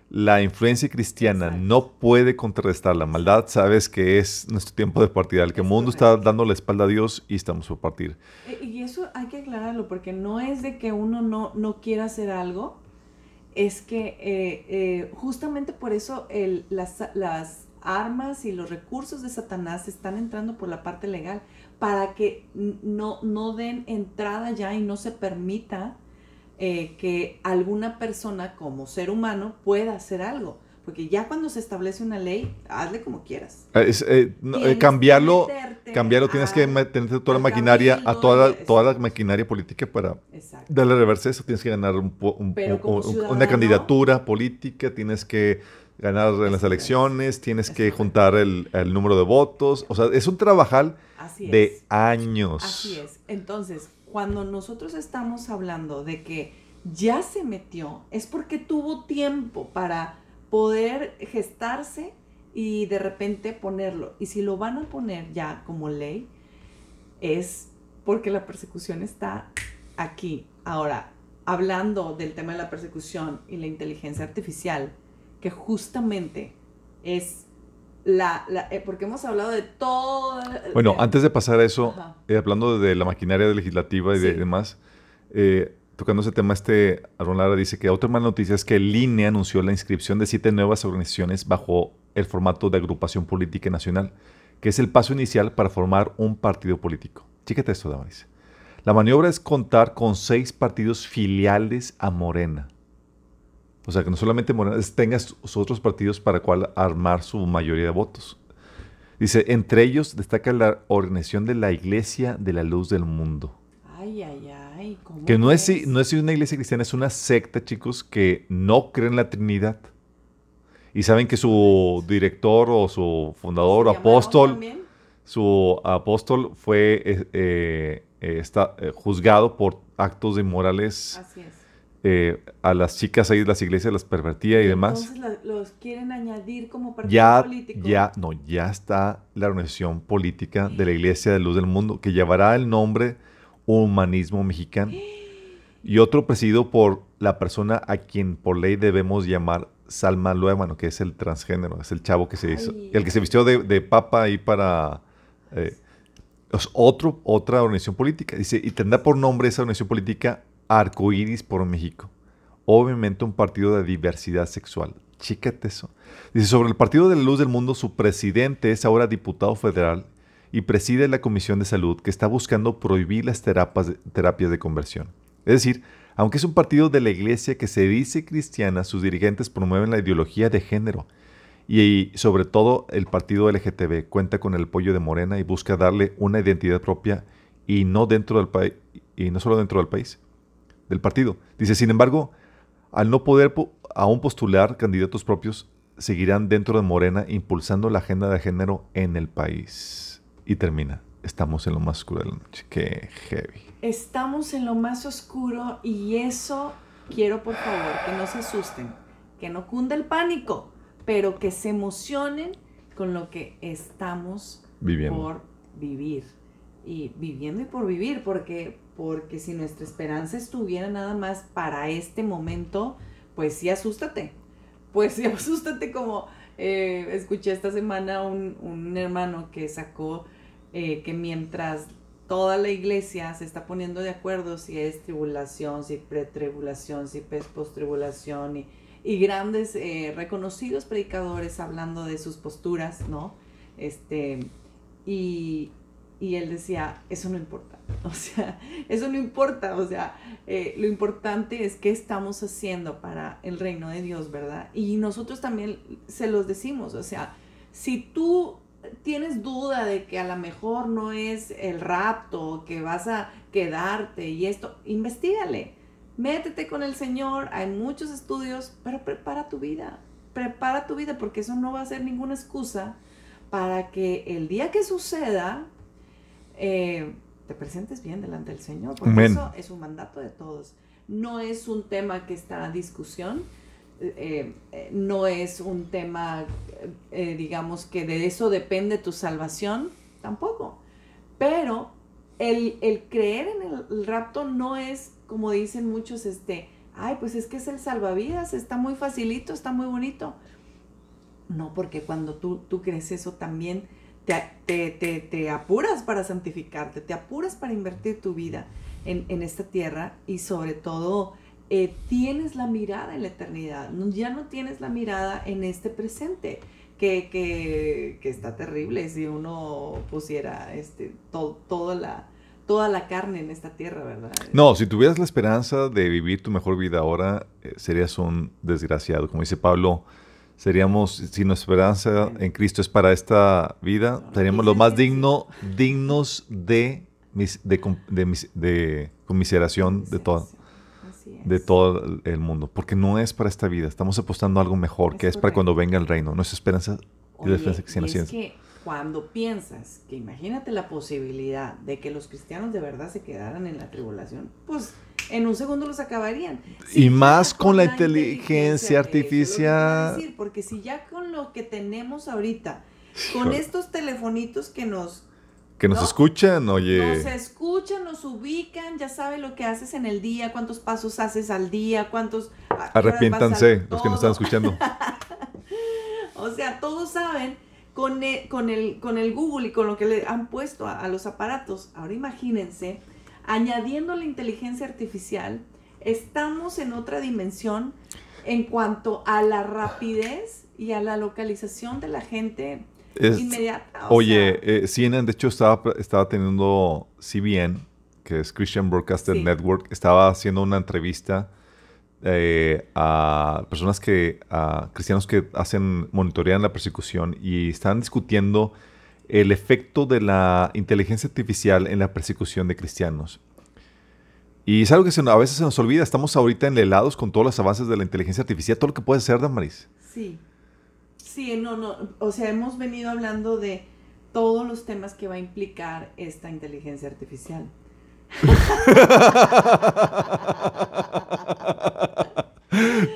la influencia cristiana no puede contrarrestar la maldad, sabes que es nuestro tiempo de partida. El que el mundo está dando la espalda a Dios y estamos por partir. Eh, y eso hay que aclararlo, porque no es de que uno no, no quiera hacer algo, es que eh, eh, justamente por eso el, las, las armas y los recursos de Satanás están entrando por la parte legal, para que no, no den entrada ya y no se permita eh, que alguna persona como ser humano pueda hacer algo. Porque ya cuando se establece una ley, hazle como quieras. Eh, eh, cambiarlo, cambiarlo, tienes que meter toda la maquinaria, a toda, toda la maquinaria política para darle reversa eso. Tienes que ganar un, una candidatura política, tienes que ganar en las elecciones, tienes que juntar el, número de votos. O sea, es un trabajal de años. Así es. Entonces, cuando nosotros estamos hablando de que ya se metió, es porque tuvo tiempo para poder gestarse y de repente ponerlo. Y si lo van a poner ya como ley, es porque la persecución está aquí. Ahora, hablando del tema de la persecución y la inteligencia artificial, que justamente es la, eh, porque hemos hablado de todo. Bueno, antes de pasar a eso, eh, hablando de la maquinaria legislativa y de, demás, eh, tocando ese tema, este Aaron Lara dice que otra mala noticia es que el INE anunció la inscripción de siete nuevas organizaciones bajo el formato de agrupación política nacional, que es el paso inicial para formar un partido político. Chíquete esto, Damaris. La maniobra es contar con seis partidos filiales a Morena. O sea, que no solamente Morena tenga sus otros partidos para cual armar su mayoría de votos. Dice, entre ellos destaca la organización de la Iglesia de la Luz del Mundo. Ay, ay, ay. ¿cómo Que no es, crees? no es una iglesia cristiana, es una secta, chicos, que no cree en la Trinidad. Y saben que su director o su fundador, ¿Se llama apóstol, también? su apóstol fue eh, eh, eh, está, eh, juzgado por actos inmorales Así es. Eh, a las chicas ahí de las iglesias, las pervertía y demás. Entonces los quieren añadir como partido Ya, político. ya, no, ya está la organización política de la Iglesia de Luz del Mundo, que llevará el nombre Humanismo Mexicano. *gasps* Y otro presidido por la persona a quien por ley debemos llamar Salma Luémano, que es el transgénero, es el chavo que se hizo, Ay. el que se vistió de, de papa ahí para... eh, es otro, otra organización política. Dice, y tendrá por nombre esa organización política Arcoíris por México. Obviamente un partido de diversidad sexual. Chícate eso. Dice, sobre el Partido de la Luz del Mundo, su presidente es ahora diputado federal y preside la Comisión de Salud que está buscando prohibir las terapias, de conversión. Es decir, aunque es un partido de la iglesia que se dice cristiana, sus dirigentes promueven la ideología de género. Y, sobre todo el partido LGTB cuenta con el apoyo de Morena y busca darle una identidad propia y no dentro del y no solo dentro del país, del partido. Dice, sin embargo, al no poder po- aún postular candidatos propios, seguirán dentro de Morena impulsando la agenda de género en el país. Y termina. Estamos en lo más oscuro de la noche. Qué heavy. Estamos en lo más oscuro y eso quiero por favor que no se asusten, que no cunda el pánico, pero que se emocionen con lo que estamos Viviendo. por vivir. Y viviendo y por vivir, porque, porque si nuestra esperanza estuviera nada más para este momento, pues sí asústate. Pues sí *laughs* asústate como eh, escuché esta semana un, un hermano que sacó eh, que mientras toda la iglesia se está poniendo de acuerdo si es tribulación, si pretribulación, si es postribulación y, y grandes eh, reconocidos predicadores hablando de sus posturas, ¿no? Este, y, y él decía, eso no importa, *laughs* o sea, eso no importa, o sea, eh, lo importante es qué estamos haciendo para el reino de Dios, ¿verdad? Y nosotros también se los decimos, o sea, si tú tienes duda de que a lo mejor no es el rapto, que vas a quedarte y esto, investigale, métete con el Señor, hay muchos estudios, pero prepara tu vida, prepara tu vida porque eso no va a ser ninguna excusa para que el día que suceda eh, te presentes bien delante del Señor, porque eso es un mandato de todos. No es un tema que está a discusión, eh, eh, no es un tema, eh, digamos, que de eso depende tu salvación, tampoco. Pero el, el creer en el, el rapto no es, como dicen muchos, este, ay, pues es que es el salvavidas, está muy facilito, está muy bonito. No, porque cuando tú, tú crees eso también te, te, te, apuras para santificarte, te apuras para invertir tu vida en, en esta tierra y sobre todo eh, tienes la mirada en la eternidad, no- ya no tienes la mirada en este presente, que, que, que está terrible si uno pusiera este, to- toda, la, toda la carne en esta tierra, ¿verdad? No, si tuvieras la esperanza de vivir tu mejor vida ahora, eh, serías un desgraciado. Como dice Pablo, seríamos, si nuestra esperanza en Cristo es para esta vida, No, seríamos los más que digno, dignos de, mis- de, de de conmiseración de todo, de todo el mundo. Porque no es para esta vida, estamos apostando a algo mejor, que es para cuando venga el reino. Nuestra esperanza y la esperanza cristiana y cuando piensas que imagínate la posibilidad de que los cristianos de verdad se quedaran en la tribulación, pues en un segundo los acabarían. Y más con la inteligencia es lo que te iba a artificial. decir, porque si ya con lo que tenemos ahorita, con estos telefonitos que nos, Que nos ¿no? escuchan, oye. nos escuchan, nos ubican, ya saben lo que haces en el día, cuántos pasos haces al día, cuántos... Arrepiéntanse, los que nos están escuchando. *laughs* O sea, todos saben con el, con el, con el Google y con lo que le han puesto a, a los aparatos. Ahora imagínense, añadiendo la inteligencia artificial, estamos en otra dimensión en cuanto a la rapidez y a la localización de la gente inmediata. oye, eh, CNN de hecho estaba, estaba teniendo CBN, que es Christian Broadcaster Network, estaba haciendo una entrevista eh, a personas que, a cristianos que hacen, monitorean la persecución y están discutiendo el efecto de la inteligencia artificial en la persecución de cristianos. Y es algo que a veces se nos olvida. Estamos ahorita enlelados con todos los avances de la inteligencia artificial, todo lo que puede ser, Damaris. Sí. Sí, no, no. O sea, hemos venido hablando de todos los temas que va a implicar esta inteligencia artificial.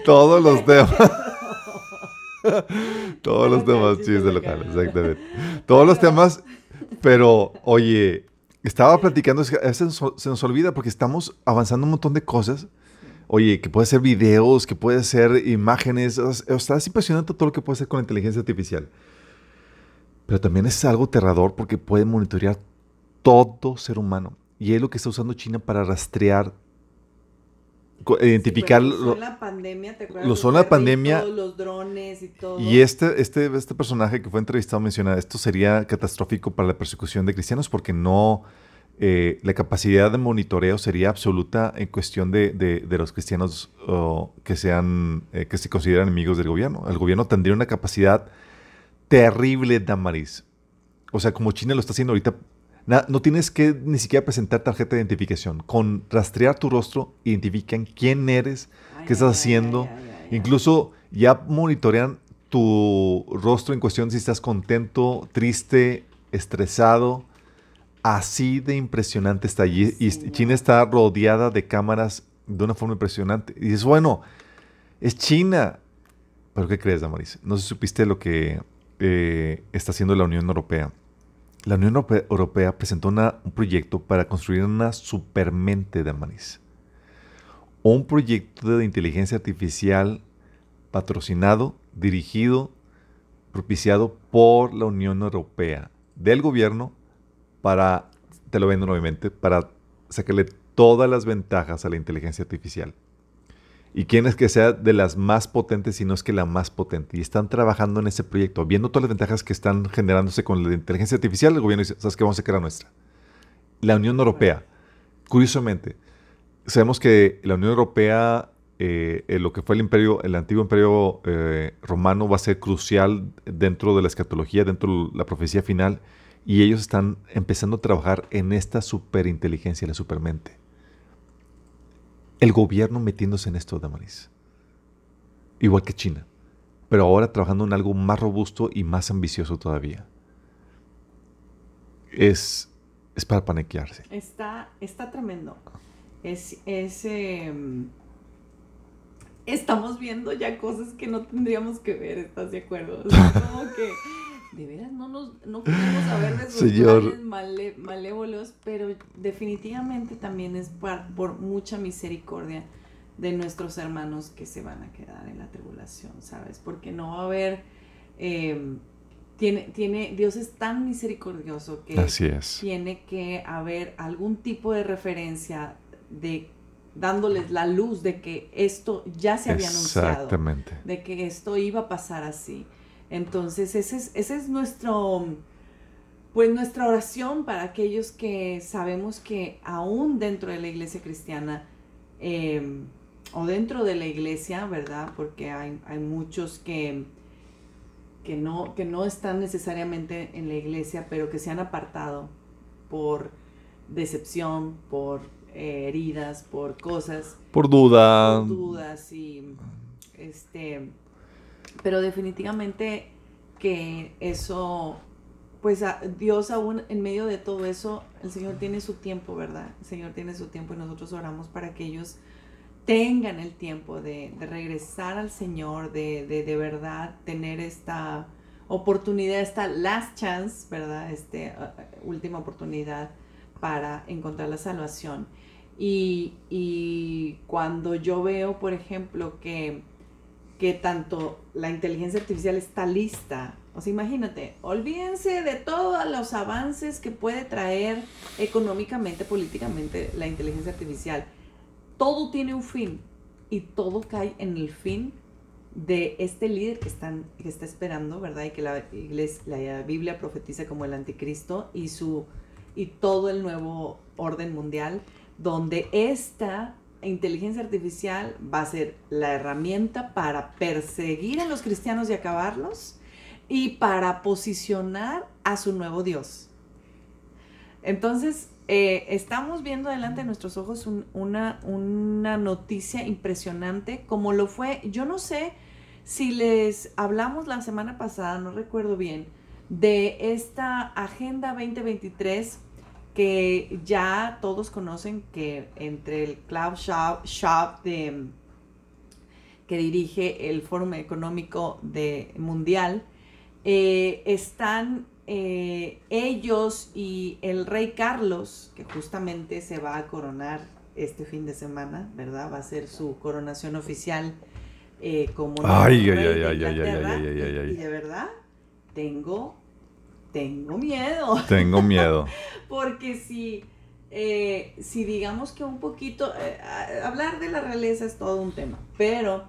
Todos los temas. todos los temas, chistes locales, exactamente. Todos los temas, pero oye, estaba platicando, a veces se nos olvida porque estamos avanzando un montón de cosas. Oye, que puede ser videos, que puede ser imágenes. O sea, es impresionante todo lo que puede hacer con la inteligencia artificial. Pero también es algo aterrador porque puede monitorear todo ser humano. Y es lo que está usando China para rastrear identificar sí, lo, la pandemia, ¿te acuerdas? Lo son la pandemia. Los drones y todo. Y este, este, este personaje que fue entrevistado menciona, esto sería catastrófico para la persecución de cristianos porque no, eh, la capacidad de monitoreo sería absoluta en cuestión de, de, los cristianos que, sean, eh, que se consideran enemigos del gobierno. El gobierno tendría una capacidad terrible, Damaris. O sea, como China lo está haciendo ahorita no tienes que ni siquiera presentar tarjeta de identificación. Con rastrear tu rostro, identifican quién eres, qué estás haciendo. Incluso ya monitorean tu rostro en cuestión si estás contento, triste, estresado. Así de impresionante está allí. y China está rodeada de cámaras de una forma impresionante. Y dices, bueno, es China. ¿Pero qué crees, Damaris? No sé si supiste lo que eh, está haciendo la Unión Europea la Unión Europea presentó un proyecto para construir una supermente de Amanis. Un proyecto de inteligencia artificial patrocinado, dirigido, propiciado por la Unión Europea, del gobierno, para, te lo vendo nuevamente, para sacarle todas las ventajas a la inteligencia artificial. Y quién es que sea de las más potentes, si no es que la más potente. Y están trabajando en ese proyecto, viendo todas las ventajas que están generándose con la inteligencia artificial. El gobierno dice, ¿sabes qué? Vamos a la nuestra. La Unión Europea, curiosamente, sabemos que la Unión Europea, eh, lo que fue el imperio, el antiguo imperio eh, romano, va a ser crucial dentro de la escatología, dentro de la profecía final. Y ellos están empezando a trabajar en esta superinteligencia, la supermente el gobierno metiéndose en esto, Damaris. Igual que China. Pero ahora trabajando en algo más robusto y más ambicioso todavía. Es, es para paniquearse. Está, está tremendo. Es, es em, estamos viendo ya cosas que no tendríamos que ver, ¿estás de acuerdo? como que de veras no nos no podemos saber de sus planes malévolos, pero definitivamente también es por, mucha misericordia de nuestros hermanos que se van a quedar en la tribulación, ¿sabes? Porque no va a haber... Em, tiene, tiene, Dios es tan misericordioso que tiene que haber algún tipo de referencia de dándoles la luz de que esto ya se había anunciado, de que esto iba a pasar así. Entonces, ese es, ese es nuestro, pues nuestra oración para aquellos que sabemos que aún dentro de la iglesia cristiana em, o dentro de la iglesia, ¿verdad? Porque hay, muchos que, que, no, que no están necesariamente en la iglesia, pero que se han apartado por decepción, por eh, heridas, por cosas. Por duda. Por dudas y este pero definitivamente que eso, pues Dios aún en medio de todo eso, el Señor tiene su tiempo, ¿verdad? El Señor tiene su tiempo y nosotros oramos para que ellos tengan el tiempo de, regresar al Señor, de, de, verdad tener esta oportunidad, esta last chance, ¿verdad? Este, última oportunidad para encontrar la salvación. Y, y cuando yo veo, por ejemplo, que que tanto la inteligencia artificial está lista. O sea, imagínate, olvídense de todos los avances que puede traer económicamente, políticamente la inteligencia artificial. todo tiene un fin y todo cae en el fin de este líder que, están, que está esperando, ¿verdad? Y que la, iglesia, la Biblia profetiza como el anticristo y, su, y todo el nuevo orden mundial, donde esta inteligencia artificial va a ser la herramienta para perseguir a los cristianos y acabarlos y para posicionar a su nuevo Dios. Entonces, eh, estamos viendo delante de nuestros ojos una, una noticia impresionante, como lo fue, yo no sé si les hablamos la semana pasada, no recuerdo bien, de esta Agenda 2023 que ya todos conocen que entre el Cloud Shop, de, que dirige el Fórum Económico de, Mundial, eh, están eh, ellos y el rey Carlos, que justamente se va a coronar este fin de semana, ¿verdad? Va a ser su coronación oficial eh, como ay, ay, ay, ay, ay, ay, ay, Y de verdad, tengo, tengo miedo. Tengo miedo. *laughs* Porque si, eh, si digamos que un poquito, hablar de la realeza es todo un tema, pero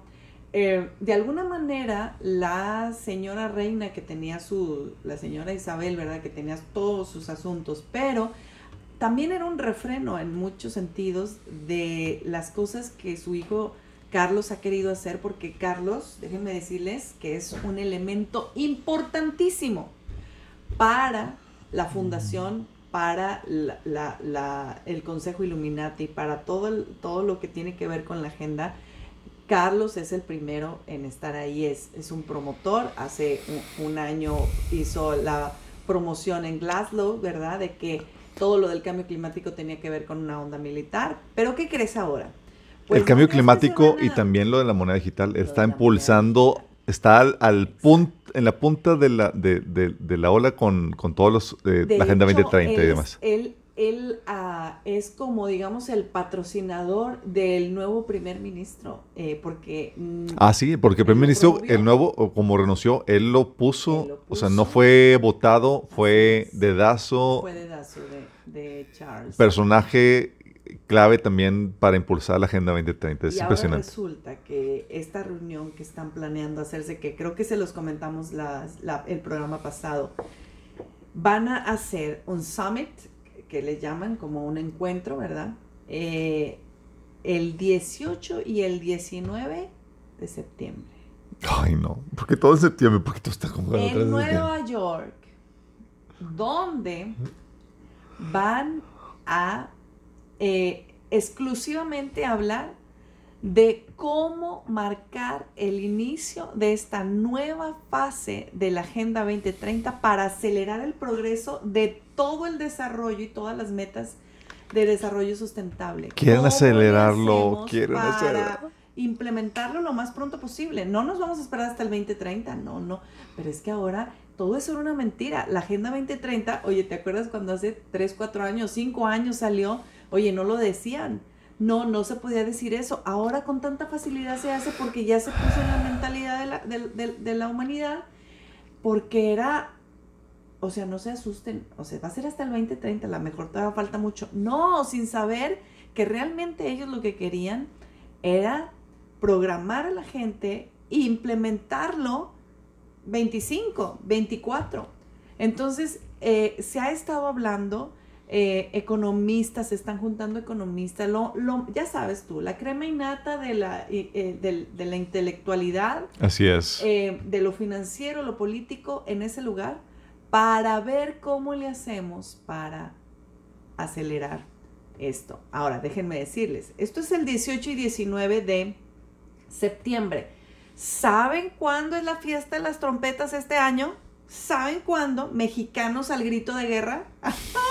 eh, de alguna manera, la señora reina que tenía su, la señora Isabel, ¿verdad? Que tenía todos sus asuntos, pero también era un refreno en muchos sentidos de las cosas que su hijo Carlos ha querido hacer, porque Carlos, déjenme decirles que es un elemento importantísimo para la fundación, para el Consejo Illuminati, para todo, todo lo que tiene que ver con la agenda Carlos es el primero en estar ahí, es, es un promotor. Hace un, año hizo la promoción en Glasgow, ¿verdad? De que todo lo del cambio climático tenía que ver con una onda militar. Pero ¿qué crees ahora? Pues el cambio climático y también lo de la moneda digital está impulsando, está al, punto, en la punta de la, de, la ola con, todos los, eh, la Agenda 2030 y demás. Él él ah, es como, digamos, el patrocinador del nuevo primer ministro, eh, porque... Mm, ah, sí, porque el primer ministro, el nuevo, como renunció, él lo, puso, o sea, no fue votado, fue dedazo. Fue dedazo de, Charles. Personaje clave también para impulsar la Agenda 2030. Es y impresionante. Ahora resulta que esta reunión que están planeando hacerse, que creo que se los comentamos el programa pasado, van a hacer un summit que le llaman como un encuentro, ¿verdad? Eh, el 18 y el 19 de septiembre. Ay, no, porque todo es septiembre, porque todo está como... En Nueva York, donde van a eh, exclusivamente hablar de cómo marcar el inicio de esta nueva fase de la Agenda 2030 para acelerar el progreso de todo el desarrollo y todas las metas de desarrollo sustentable. Quieren acelerarlo, quieren para implementarlo lo más pronto posible. No nos vamos a esperar hasta el 2030, no, no. Pero es que ahora todo eso era una mentira. La Agenda 2030, oye, ¿te acuerdas cuando hace 3, 4 años, 5 años salió? Oye, no lo decían no, no se podía decir eso. Ahora con tanta facilidad se hace porque ya se puso en la mentalidad de la, de, la humanidad, porque era, o sea, no se asusten, o sea, va a ser hasta el 2030, a lo mejor todavía falta mucho. No, sin saber que realmente ellos lo que querían era programar a la gente e implementarlo 25, 24. Entonces, eh, se ha estado hablando eh, economistas, se están juntando economistas, lo, ya sabes tú, la crema innata de la, eh, de, la intelectualidad. Así es. Eh, de lo financiero, lo político en ese lugar, para ver cómo le hacemos para acelerar esto. Ahora, déjenme decirles, esto es el 18 y 19 de septiembre. ¿Saben cuándo es la fiesta de las trompetas este año? ¿Saben cuándo? Mexicanos al grito de guerra. *laughs*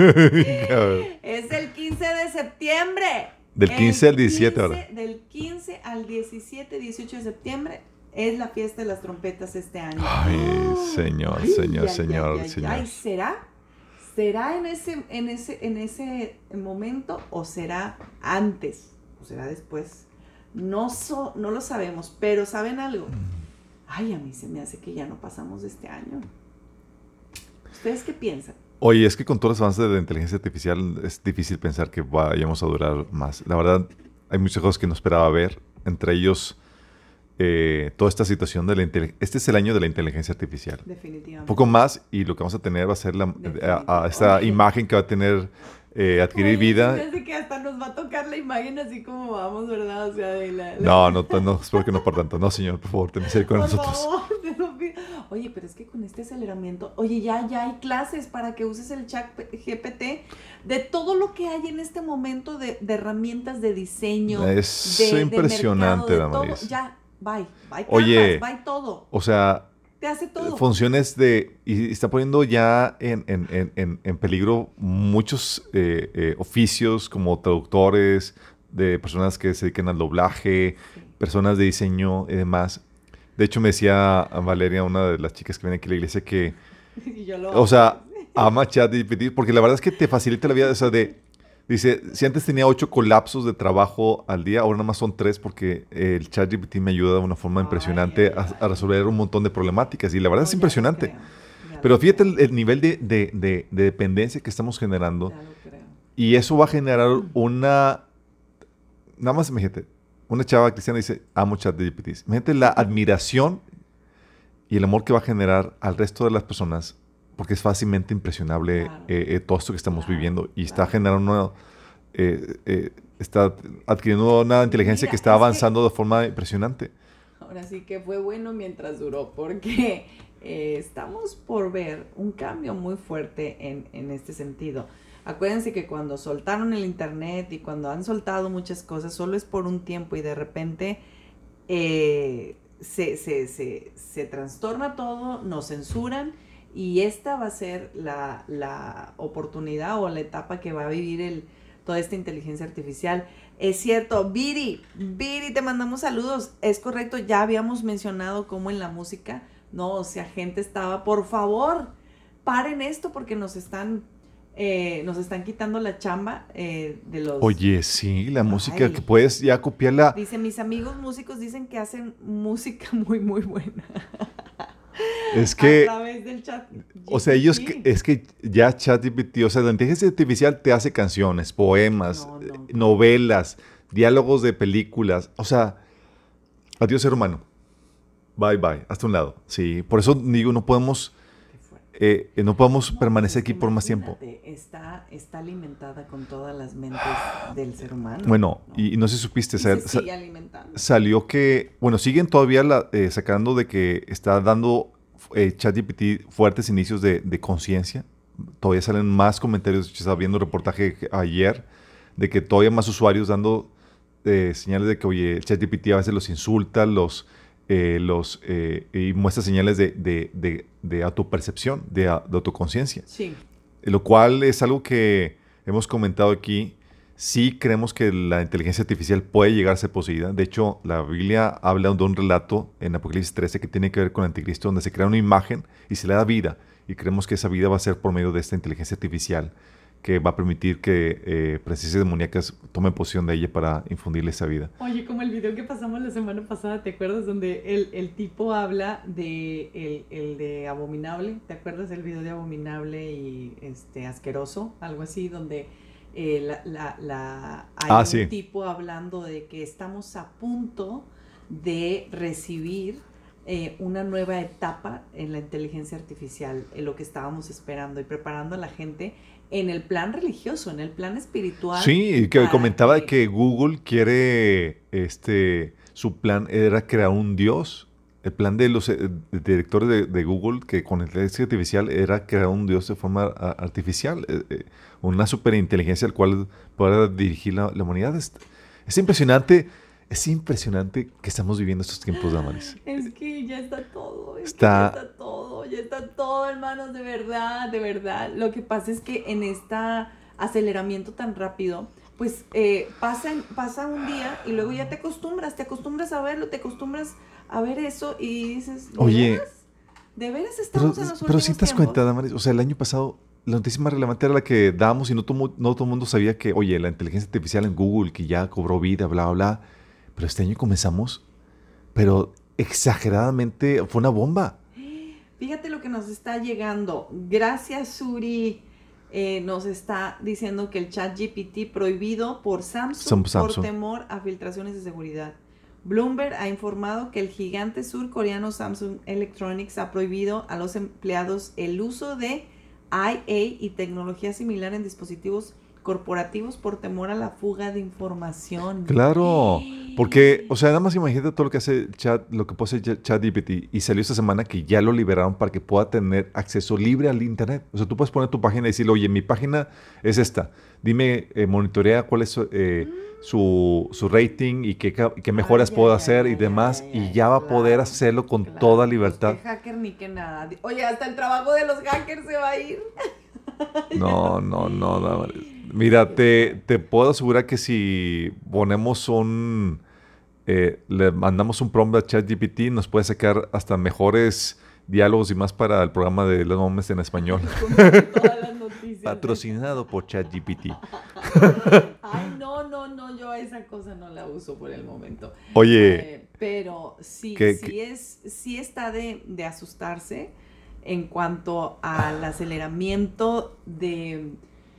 *laughs* es el 15 de septiembre. Del 15 al 17 ahora. Del 15 al 17, 18 de septiembre es la fiesta de las trompetas este año. Ay, señor, señor, señor, señor. Ay, ¿será? ¿Será en ese, en, ese, en ese momento o será antes? ¿O será después? No, so, no lo sabemos, pero ¿saben algo? Mm ay, a mí se me hace que ya no pasamos de este año. ¿Ustedes qué piensan? Oye, es que con todos los avances de la inteligencia artificial es difícil pensar que vayamos a durar más. La verdad, hay muchas cosas que no esperaba ver, entre ellos eh, toda esta situación de la inteligencia. Este es el año de la inteligencia artificial. Definitivamente. Un poco más y lo que vamos a tener va a ser la, a, a esta Oye. imagen que va a tener eh, adquirir Oye, vida. hace que hasta nos va a tocar la imagen así como vamos, ¿verdad? O sea, de la... la- No, no, no, espero que no por tanto. No, señor, por favor, ten misericordia Por con nosotros. favor. Oye, pero es que con este aceleramiento, oye, ya, ya hay clases para que uses el chat GPT de todo lo que hay en este momento de, de herramientas de diseño. Es de- de impresionante, mercado, de todo. Ya, bye, bye Oye. Canvas, bye todo. O sea, Te hace todo. funciones de... Y está poniendo ya en, en- en- en- peligro muchos eh, eh, oficios como traductores, de personas que se dedican al doblaje, Sí. personas de diseño y demás. De hecho, me decía a Valeria, una de las chicas que viene aquí a la iglesia, que, *laughs* yo lo o sea, *laughs* ama ChatGPT, porque la verdad es que te facilita la vida, o sea, de... Dice, si antes tenía ocho colapsos de trabajo al día, ahora nada más son tres porque el ChatGPT me ayuda de una forma impresionante ay, a, a resolver un montón de problemáticas. Y la verdad No, es lo impresionante. Pero fíjate el, el nivel de, de- de- de dependencia que estamos generando y eso va a generar una... Nada más, imagínate, una chava cristiana dice, amo ChatGPT. Imagínate la admiración y el amor que va a generar al resto de las personas porque es fácilmente impresionable Claro. eh, eh, todo esto que estamos Claro, viviendo y está claro. generando una... eh, eh, está adquiriendo una inteligencia Mira, que está es que- avanzando de forma impresionante. Ahora sí que fue bueno mientras duró, porque eh, estamos por ver un cambio muy fuerte en, en este sentido. Acuérdense que cuando soltaron el internet y cuando han soltado muchas cosas, solo es por un tiempo y de repente eh, se, se, se, se trastorna todo, nos censuran y esta va a ser la, la oportunidad o la etapa que va a vivir el, toda esta inteligencia artificial. Es cierto, Viri, Viri, te mandamos saludos. Es correcto, ya habíamos mencionado cómo en la música, no, o sea, gente estaba, por favor, paren esto porque nos están, eh, nos están quitando la chamba eh, de los... Oye, sí, la música Ay. que puedes ya copiarla. Dice, mis amigos músicos dicen que hacen música *laughs* muy, muy buena. Es que... A través del chat. O sea, ellos, que- es que ya ChatGPT, o sea, la inteligencia artificial te hace canciones, poemas, No, no, no. novelas, diálogos de películas. O sea, adiós ser humano. Bye, bye, hasta un lado. Sí, por eso digo, no podemos. Eh, eh, no podemos No, permanecer aquí por más tiempo. Está, está alimentada con todas las mentes del ser humano. Bueno, ¿no? y, y no sé si supiste, Y sa- se sigue alimentando. salió que, bueno, siguen todavía la- eh, sacando de que está dando eh, ChatGPT fuertes inicios de, de conciencia. Todavía salen más comentarios. Estaba viendo un reportaje ayer de que todavía más usuarios dando eh, señales de que, oye, el ChatGPT a veces los insulta, los, eh, los, eh, y muestra señales de, de, de, de autopercepción, de, de autoconciencia Sí. lo cual es algo que hemos comentado aquí. Sí creemos que la inteligencia artificial puede llegar a ser poseída. De hecho, la Biblia habla de un relato en Apocalipsis 13 que tiene que ver con el anticristo, donde se crea una imagen y se le da vida. Y creemos que esa vida va a ser por medio de esta inteligencia artificial que va a permitir que eh, presencias demoníacas tomen posesión de ella para infundirle esa vida. Oye, como el video que pasamos la semana pasada, ¿te acuerdas? Donde el, el tipo habla de el, el de Abominable, ¿te acuerdas del video de Abominable y este asqueroso? Algo así, donde eh, la, la, la- hay Ah, un sí. tipo hablando de que estamos a punto de recibir eh, una nueva etapa en la inteligencia artificial, en lo que estábamos esperando y preparando a la gente en el plan religioso, en el plan espiritual. Sí, que comentaba que- que Google quiere, este, su plan era crear un dios. El plan de los eh, directores de, de Google, que con inteligencia artificial, era crear un dios de forma a- artificial, eh, eh, una superinteligencia al cual pueda dirigir la, la humanidad. Es, es impresionante, es impresionante que estamos viviendo estos tiempos, Damaris. Es que ya está todo, es que Está- ya está todo, ya está todo, hermanos, de verdad, de verdad. Lo que pasa es que en este aceleramiento tan rápido, pues eh, pasa, pasa un día y luego ya te acostumbras, te acostumbras a verlo, te acostumbras a ver eso y dices, ¿de Oye, veras? ¿De veras Pero, estamos en los pero últimos si te das cuenta, Damaris, o sea, el año pasado la noticia más relevante era la que dábamos y no todo, no todo el mundo sabía que, oye, la inteligencia artificial en Google, que ya cobró vida, bla, bla, bla. Pero este año comenzamos, pero exageradamente fue una bomba. Fíjate lo que nos está llegando. Gracias, Suri. eh, nos está diciendo que el chat GPT prohibido por Samsung, Samsung. por temor a filtraciones de seguridad. Bloomberg ha informado que el gigante surcoreano Samsung Electronics ha prohibido a los empleados el uso de IA y tecnología similar en dispositivos corporativos por temor a la fuga de información. Claro, porque, o sea, nada más imagínate todo lo que hace chat, lo que hacer ChatGPT y salió esta semana que ya lo liberaron para que pueda tener acceso libre al internet. O sea, tú puedes poner tu página y decirle, oye, mi página es esta. Dime, eh, monitorea cuál es eh, su, su rating y qué, qué mejoras Ay, puedo hacer y demás. y ya va a poder hacerlo con claro. toda Pues libertad. qué hacker ni que nada. Oye, hasta el trabajo de los hackers se va a ir. *laughs* No, no, no, no. Mira, te, te puedo asegurar que si ponemos un... eh, le mandamos un prompt a ChatGPT, nos puede sacar hasta mejores diálogos y más para el programa de los hombres en español. *laughs* Con todas las noticias. Patrocinado por ChatGPT. *laughs* Ay, no, no, no, yo esa cosa no la uso por el momento. Oye, Eh, pero sí, ¿Qué- sí? Es, sí está de, de asustarse en cuanto al aceleramiento de,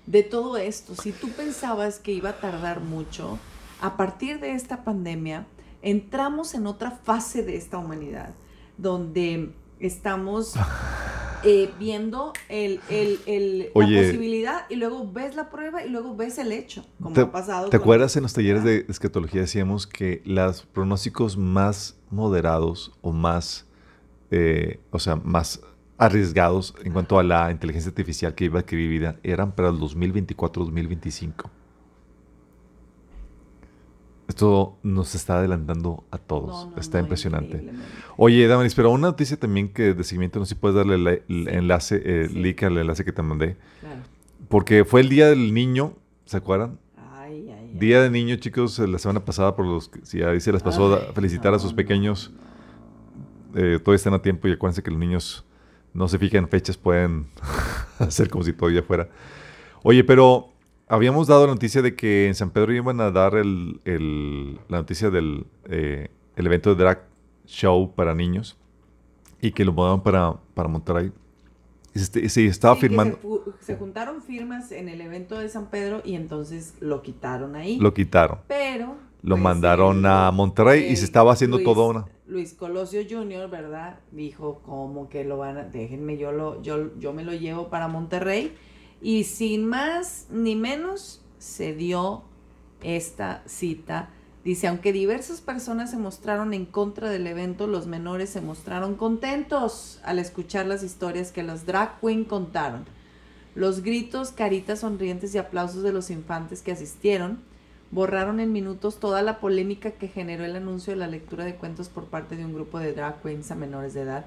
de todo esto. Si tú pensabas que iba a tardar mucho, a partir de esta pandemia, entramos en otra fase de esta humanidad, donde estamos *laughs* eh, viendo el, el- el- Oye. la posibilidad y luego ves la prueba y luego ves el hecho, como ¿Te, ha pasado. te acuerdas en los talleres de escatología decíamos que los pronósticos más moderados o más, eh, o sea, más arriesgados en cuanto a la inteligencia artificial que iba a adquirir vida eran para el 2024-2025? Esto nos está adelantando a todos. No, no, está no, impresionante. Oye, Damaris, pero una noticia también que de seguimiento, no sé si puedes darle el, el enlace, eh, Sí. link al enlace que te mandé. Claro. Porque fue el Día del Niño, ¿se acuerdan? Ay, ay, ay. Día de Niño, chicos, la semana pasada, por los que si ahí se les pasó a felicitar a sus pequeños, eh, todavía están a tiempo y acuérdense que los niños no se fijan fechas, pueden *laughs* hacer como si todavía fuera. Oye, pero habíamos dado la noticia de que en San Pedro iban a dar el, el- la noticia del eh, el evento de drag show para niños y que lo mudaban para, para Monterrey. Y se, se estaba Sí, firmando, se juntaron firmas en el evento de San Pedro y entonces lo quitaron ahí. lo quitaron. Pero. Lo pues, mandaron el- a Monterrey y se estaba haciendo Luis- toda una... Luis Colosio Jr., ¿verdad? Dijo como que lo van a. Déjenme, yo, lo, yo, yo me lo llevo para Monterrey. Y sin más ni menos se dio esta cita. Dice, aunque diversas personas se mostraron en contra del evento, los menores se mostraron contentos al escuchar las historias que los drag queen contaron. Los gritos, caritas sonrientes y aplausos de los infantes que asistieron borraron en minutos toda la polémica que generó el anuncio de la lectura de cuentos por parte de un grupo de drag queens a menores de edad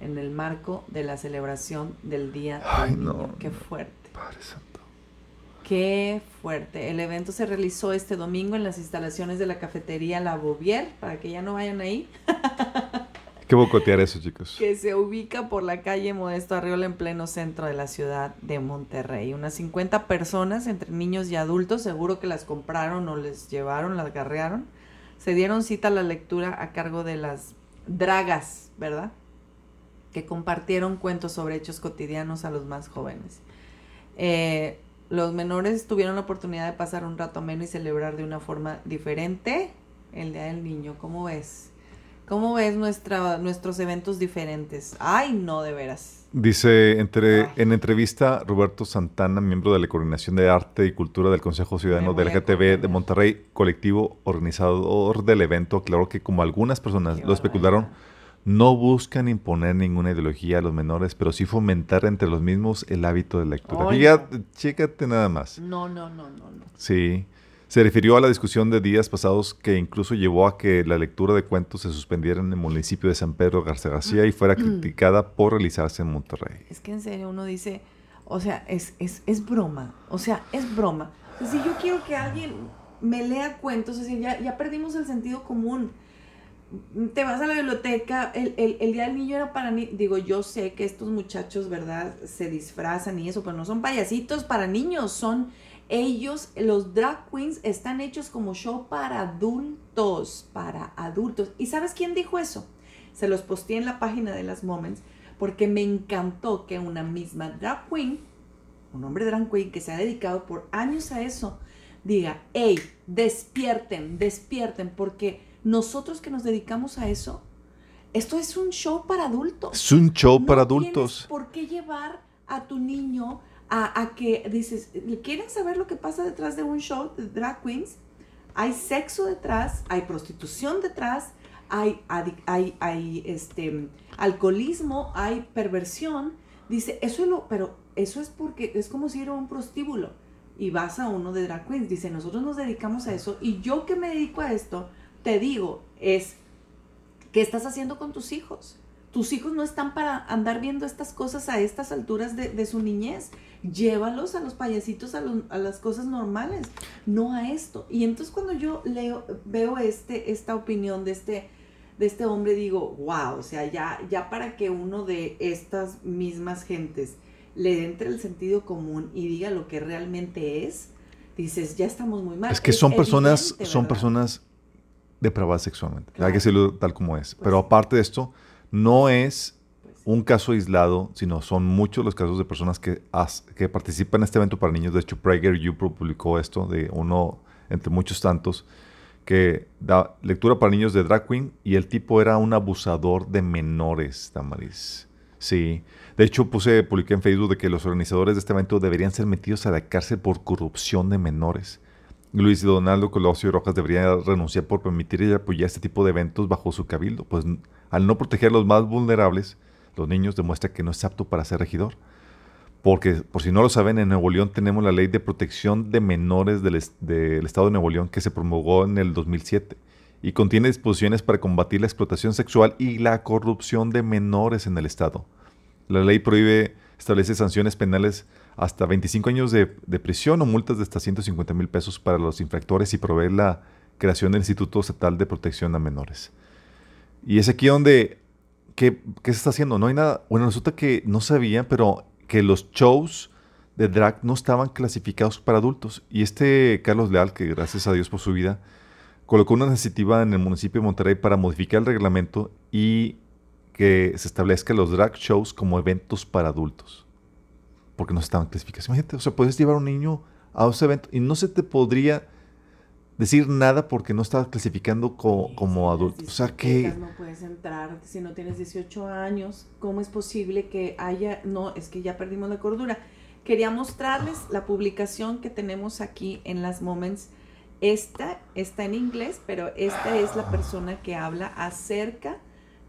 en el marco de la celebración del Día Ay, del no. Qué fuerte. Padre santo. Qué fuerte. El evento se realizó este domingo en las instalaciones de la cafetería La Bouvier, para que ya no vayan ahí, *laughs* que bocotear eso, chicos. que se ubica por la calle Modesto Arriola en pleno centro de la ciudad de Monterrey. Unas 50 personas, entre niños y adultos, seguro que las compraron o les llevaron, las agarrearon, se dieron cita a la lectura a cargo de las dragas, ¿verdad? Que compartieron cuentos sobre hechos cotidianos a los más jóvenes. Eh, los menores tuvieron la oportunidad de pasar un rato ameno y celebrar de una forma diferente el Día del Niño. ¿Cómo ves? ¿Cómo ves nuestra, nuestros eventos diferentes? Ay, no, de veras. Dice, entre, en entrevista, Roberto Santana, miembro de la Coordinación de Arte y Cultura del Consejo Ciudadano del a LGTB de. Monterrey, colectivo organizador del evento, aclaró que como algunas personas Qué lo especularon, no buscan imponer ninguna ideología a los menores, pero sí fomentar entre los mismos el hábito de lectura. Fíjate, chécate nada más. No, no, no, no, no. Sí. Se refirió a la discusión de días pasados que incluso llevó a que la lectura de cuentos se suspendiera en el municipio de San Pedro Garza García y fuera criticada por realizarse en Monterrey. Es que en serio uno dice, o sea, es, es, es broma, o sea, es broma. O sea, si yo quiero que alguien me lea cuentos, es decir, ya, ya perdimos el sentido común. Te vas a la biblioteca, el, el, el Día del Niño era para niños. Digo, yo sé que estos muchachos, ¿verdad? Se disfrazan y eso, pero no son payasitos para niños, son ellos, los drag queens están hechos como show para adultos, para adultos. ¿Y sabes quién dijo eso? Se los posteé en la página de las Moments porque me encantó que una misma drag queen un hombre drag queen que se ha dedicado por años a eso, diga, hey, despierten, despierten, porque nosotros que nos dedicamos a eso, esto es un show para adultos. Es un show para adultos. ¿Por qué llevar a tu niño a, que dices, ¿quieren saber lo que pasa detrás de un show de drag queens? Hay sexo detrás, hay prostitución detrás, hay, hay, hay este, alcoholismo, hay perversión. Dice, eso es lo, pero eso es porque es como si era un prostíbulo y vas a uno de drag queens. Dice, nosotros nos dedicamos a eso y yo que me dedico a esto, te digo, es, ¿qué estás haciendo con tus hijos? Tus hijos no están para andar viendo estas cosas a estas alturas de, su niñez. Llévalos a los payasitos, a, las cosas normales, no a esto. Y entonces cuando yo leo, veo este, esta opinión de este, de este hombre, digo, wow, o sea, ya, ya para que uno de estas mismas gentes le entre el sentido común y diga lo que realmente es, dices, ya estamos muy mal. Es que son personas, son personas depravadas sexualmente, hay que decirlo tal como es. Pues Pero aparte de esto, no es un caso aislado, sino son muchos los casos de personas que, participan en este evento para niños. De hecho, Prager You publicó esto de uno entre muchos tantos que da lectura para niños de drag queen y el tipo era un abusador de menores, Damaris. Sí. De hecho, puse, publiqué en Facebook de que los organizadores de este evento deberían ser metidos a la cárcel por corrupción de menores. Luis Donaldo Colosio Rojas debería renunciar por permitir y apoyar este tipo de eventos bajo su cabildo, pues al no proteger a los más vulnerables, los niños demuestra que no es apto para ser regidor. Porque, por si no lo saben, en Nuevo León tenemos la ley de protección de menores del, Estado de Nuevo León que se promulgó en el 2007 y contiene disposiciones para combatir la explotación sexual y la corrupción de menores en el Estado. La ley prohíbe, establece sanciones penales hasta 25 años de, prisión o multas de hasta 150 mil pesos para los infractores y provee la creación del Instituto Estatal de Protección a Menores. Y es aquí donde, ¿qué, se está haciendo? No hay nada. Bueno, resulta que no sabía, pero que los shows de drag no estaban clasificados para adultos. Y este Carlos Leal, que gracias a Dios por su vida, colocó una iniciativa en el municipio de Monterrey para modificar el reglamento y que se establezca los drag shows como eventos para adultos. Porque no estaban clasificados. Imagínate, o sea, puedes llevar a un niño a ese evento y no se te podría decir nada porque no estás clasificando como adulto. O sea que... No puedes entrar si no tienes 18 años. ¿Cómo es posible que haya... No, es que ya perdimos la cordura. Quería mostrarles la publicación que tenemos aquí en las Moments. Esta está en inglés, pero esta es la persona que habla acerca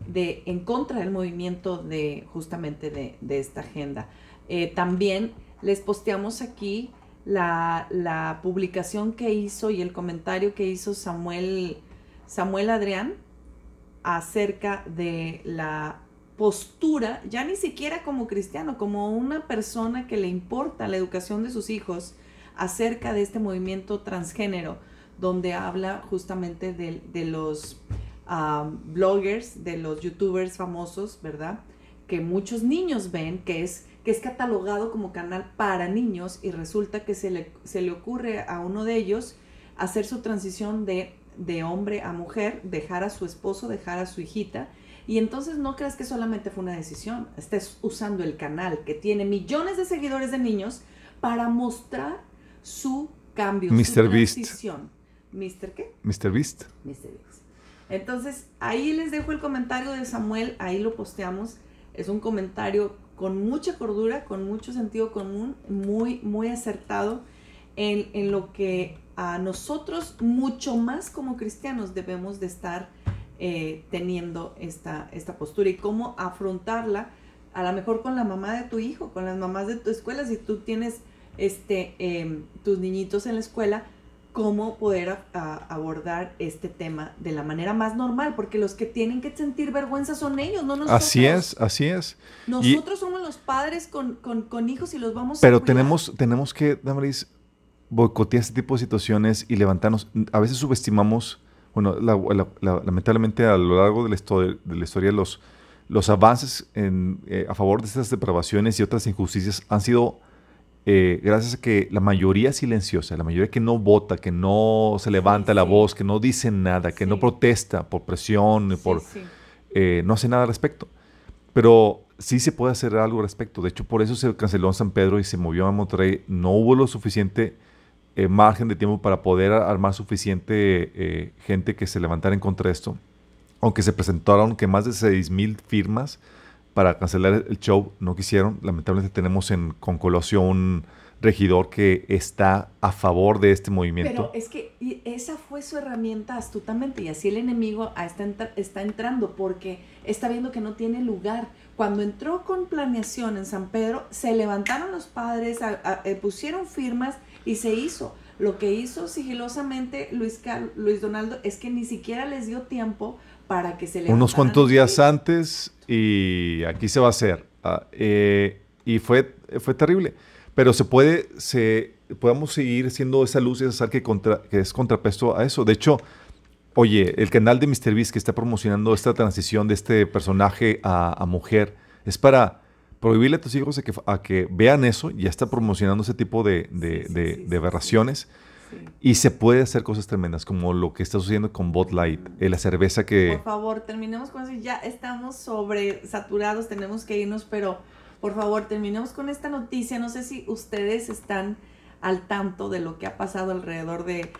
de, en contra del movimiento de, justamente de, de esta agenda. Eh, también les posteamos aquí la, publicación que hizo y el comentario que hizo Samuel, Samuel Adrián acerca de la postura, ya ni siquiera como cristiano, como una persona que le importa la educación de sus hijos acerca de este movimiento transgénero, donde habla justamente de, los ah, bloggers, de los youtubers famosos, ¿verdad? Que muchos niños ven, que es que es catalogado como canal para niños y resulta que se le, se le ocurre a uno de ellos hacer su transición de, de hombre a mujer, dejar a su esposo, dejar a su hijita. Y entonces no creas que solamente fue una decisión, estás usando el canal que tiene millones de seguidores de niños para mostrar su cambio, Mr. su transición. ¿Mr. qué? Mr. Beast. Mr. Beast. Entonces, ahí les dejo el comentario de Samuel, ahí lo posteamos. Es un comentario con mucha cordura, con mucho sentido común, muy, muy acertado en, lo que a nosotros, mucho más como cristianos, debemos de estar eh, teniendo esta, esta postura y cómo afrontarla, a lo mejor con la mamá de tu hijo, con las mamás de tu escuela, si tú tienes este, em, tus niñitos en la escuela, cómo poder abordar este tema de la manera más normal, porque los que tienen que sentir vergüenza son ellos, no nosotros. Así es, así es. Nosotros somos los padres con, hijos y los vamos pero a Pero tenemos, tenemos que, Damaris, boicotear este tipo de situaciones y levantarnos. A veces subestimamos, bueno, lamentablemente a lo largo de la historia, de la historia los, los avances en, eh, a favor de estas depravaciones y otras injusticias han sido eh, gracias a que la mayoría silenciosa, la mayoría que no vota, que no se levanta la voz, que no dice nada, que no protesta por presión, por, eh, no hace nada al respecto. Pero sí se puede hacer algo al respecto. De hecho, por eso se canceló en San Pedro y se movió a Monterrey. No hubo lo suficiente eh, margen de tiempo para poder armar suficiente eh, gente que se levantara en contra de esto. Aunque se presentaron que más de 6 mil firmas para cancelar el show, no quisieron. Lamentablemente tenemos en con Colosio un regidor que está a favor de este movimiento. Pero es que esa fue su herramienta astutamente y así el enemigo está, entrando porque está viendo que no tiene lugar. Cuando entró con planeación en San Pedro, se levantaron los padres, eh, pusieron firmas y se hizo. Lo que hizo sigilosamente Luis, Luis Donaldo es que ni siquiera les dio tiempo para que se levantaran. Unos cuantos días antes y aquí se va a hacer. Ah, eh, y fue, fue terrible. Pero se puede, se, podemos seguir siendo esa luz y esa sal que, contra, que es contrapeso a eso. De hecho, oye, el canal de MrBeast que está promocionando esta transición de este personaje a, mujer es para prohibirle a tus hijos a que, a que vean eso. Ya está promocionando ese tipo de, de, de, aberraciones. Y se puede hacer cosas tremendas, como lo que está sucediendo con Bot Light, eh, la cerveza que... Por favor, terminemos con eso. Ya estamos sobresaturados, tenemos que irnos, pero por favor, terminemos con esta noticia. No sé si ustedes están al tanto de lo que ha pasado alrededor de,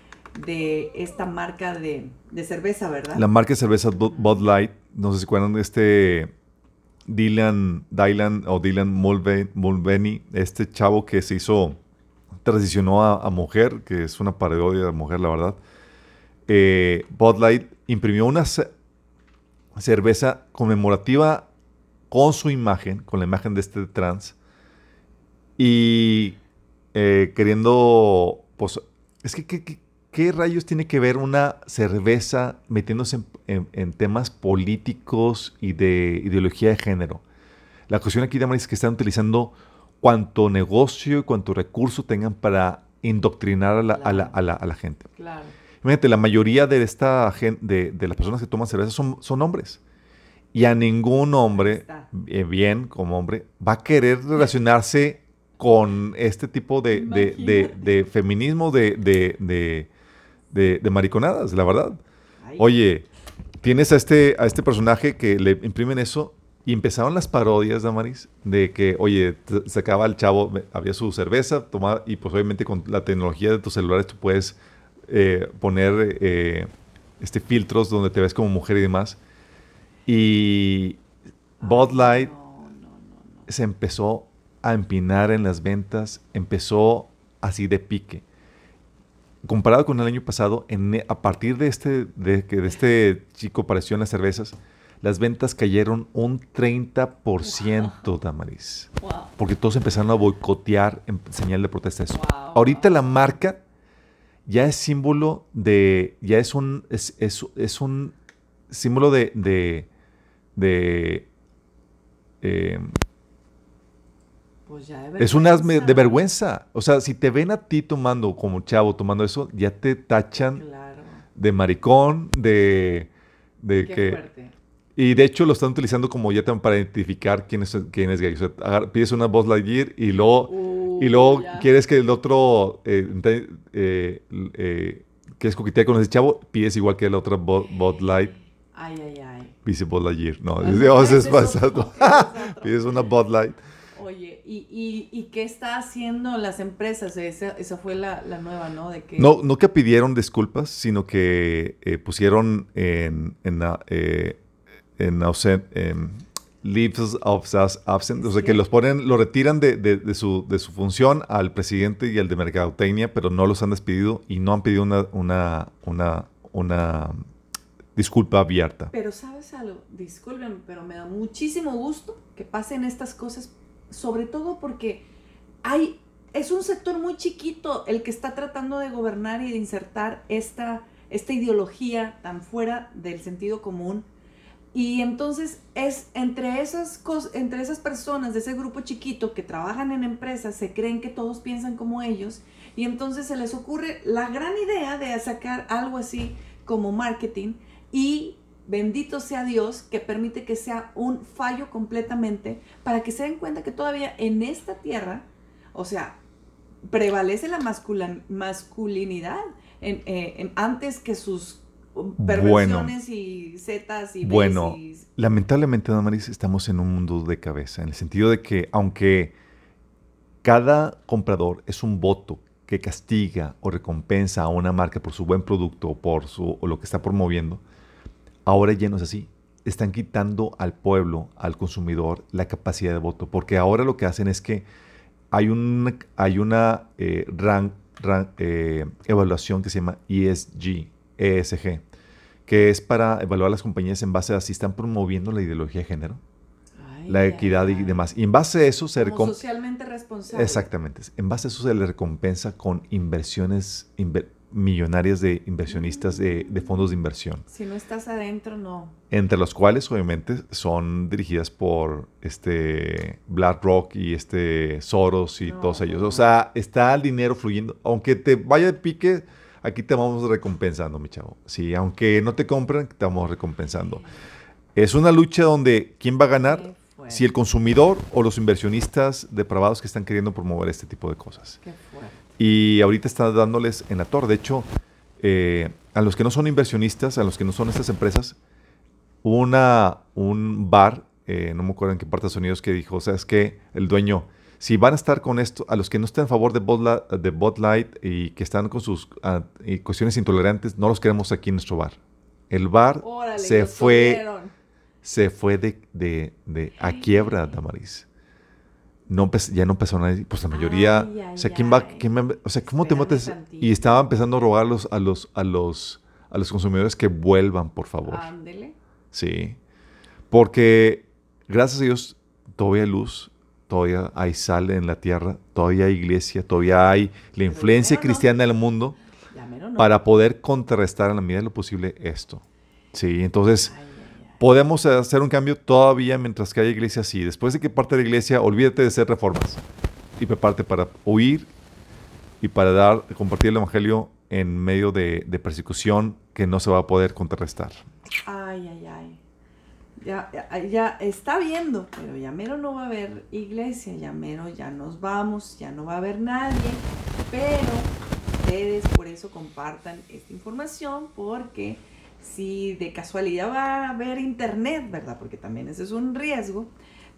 esta marca de, cerveza, ¿verdad? La marca de cerveza Bud Light, no sé si acuerdan de este Dylan, Dylan o Dylan Mulvaney, este chavo que se hizo, transicionó a, mujer, que es una parodia de mujer, la verdad. Eh, Bud Light imprimió una cerveza conmemorativa con su imagen, con la imagen de este trans, y eh, queriendo, pues, es que, ¿qué, rayos tiene que ver una cerveza metiéndose en, temas políticos y de ideología de género? La cuestión aquí, de es que están utilizando cuanto negocio y cuanto recurso tengan para indoctrinar a la, a la, gente. Claro. Imagínate, la mayoría de, esta de, de las personas que toman cerveza son, son hombres. Y a ningún hombre, eh, bien como hombre, va a querer relacionarse con este tipo de, de, feminismo, de, mariconadas, la verdad. Oye, tienes a este, a este personaje que le imprimen eso y empezaron las parodias, Damaris, de que, oye, sacaba el chavo, había su cerveza, tomaba, y pues obviamente con la tecnología de tus celulares tú puedes eh, poner eh, este, filtros donde te ves como mujer y demás. Y Bud Light se empezó a empinar en las ventas, empezó así de pique. Comparado con el año pasado, en, a partir de este, de que de este chico apareció en las cervezas, las ventas cayeron un 30%, Damaris. Porque todos empezaron a boicotear en señal de protesta eso. Ahorita la marca ya es símbolo de, ya es un, es, es, un símbolo de, de... Eh, pues ya es un asme de vergüenza. O sea, si te ven a ti tomando como chavo, tomando eso, ya te tachan de maricón, de, de que... Fuerte. Y de hecho lo están utilizando como ya para identificar quién es, quién es gay. O sea, pides una voz Lightyear y luego, y luego quieres que el otro eh, eh, eh, quieres coquetear con ese chavo, pides igual que el otro Bot Light. Ay, ay, ay. Visible ayer. No, es de es pasado. *laughs* Pides una Bud Light. Oye, ¿y, y, qué está haciendo las empresas? Esa, esa fue la, la, nueva, ¿no? De que... No, no que pidieron disculpas, sino que eh, pusieron en, en, eh, en, en leaves of absent, o sea, que los ponen, lo retiran de, de, de, su, de su función al presidente y al de Mercadotecnia, pero no los han despedido y no han pedido una, una, una, una disculpa abierta. Pero sabes algo, disculpen, pero me da muchísimo gusto que pasen estas cosas, sobre todo porque hay, es un sector muy chiquito el que está tratando de gobernar y de insertar esta, esta ideología tan fuera del sentido común. Y entonces es entre esas, entre esas personas de ese grupo chiquito que trabajan en empresas, se creen que todos piensan como ellos, y entonces se les ocurre la gran idea de sacar algo así como marketing y bendito sea Dios que permite que sea un fallo completamente para que se den cuenta que todavía en esta tierra, o sea, prevalece la masculinidad eh, antes que sus perversiones y zetas y Bueno, y- lamentablemente, Damaris, estamos en un mundo de cabeza, en el sentido de que aunque cada comprador es un voto que castiga o recompensa a una marca por su buen producto o por su, o lo que está promoviendo, ahora ya no es así. Están quitando al pueblo, al consumidor, la capacidad de voto, porque ahora lo que hacen es que hay una, hay una eh, eh, evaluación que se llama ESG, ESG, que es para evaluar las compañías en base a si están promoviendo la ideología de género, Ay, la equidad y demás. Y en base a eso se Como recom- socialmente responsable. Exactamente. En base a eso se le recompensa con inversiones inver- millonarias de inversionistas de, de fondos de inversión, Si no estás adentro, no. entre los cuales obviamente son dirigidas por este BlackRock y este Soros y No, todos ellos. no. O sea, está el dinero fluyendo. Aunque te vaya de pique, aquí te vamos recompensando, mi chavo. Sí, aunque no te compren, te vamos recompensando. Es una lucha donde ¿quién va a ganar? Si el consumidor o los inversionistas depravados que están queriendo promover este tipo de cosas. qué fuerte. Y ahorita está dándoles en la torre. De hecho, eh, a los que no son inversionistas, a los que no son estas empresas, hubo una, un bar, eh, no me acuerdo en qué parte de Estados Unidos, que dijo, o sea, es que el dueño, si van a estar con esto, a los que no estén a favor de Bud, Light y que están con sus ah, y cuestiones intolerantes, no los queremos aquí en nuestro bar. El bar Órale, se fue se fue de, de, de a quiebra, Damaris. No ya no empezó nadie, pues la mayoría, Ay, ay, o sea, ¿quién va, ay. quién va- o sea, cómo te metes? Y estaba empezando a rogar los- a los, a los, a los consumidores que vuelvan, por favor. Ándele. Sí. Porque, gracias a Dios, todavía hay luz, todavía hay sal en la tierra, todavía hay iglesia, todavía hay la influencia cristiana en el mundo no. para poder contrarrestar en la medida de lo posible esto. Sí, entonces Ay, ay, ay. podemos hacer un cambio todavía mientras que haya iglesia así. Después de que parte de la iglesia, olvídate de hacer reformas y prepárate para huir y para dar, compartir el evangelio en medio de, de persecución que no se va a poder contrarrestar. Ay, ay, ay. Ya, ya, está viendo, pero ya mero no va a haber iglesia, ya mero ya nos vamos, ya no va a haber nadie, pero ustedes por eso compartan esta información porque si de casualidad va a haber internet, ¿verdad? Porque también ese es un riesgo,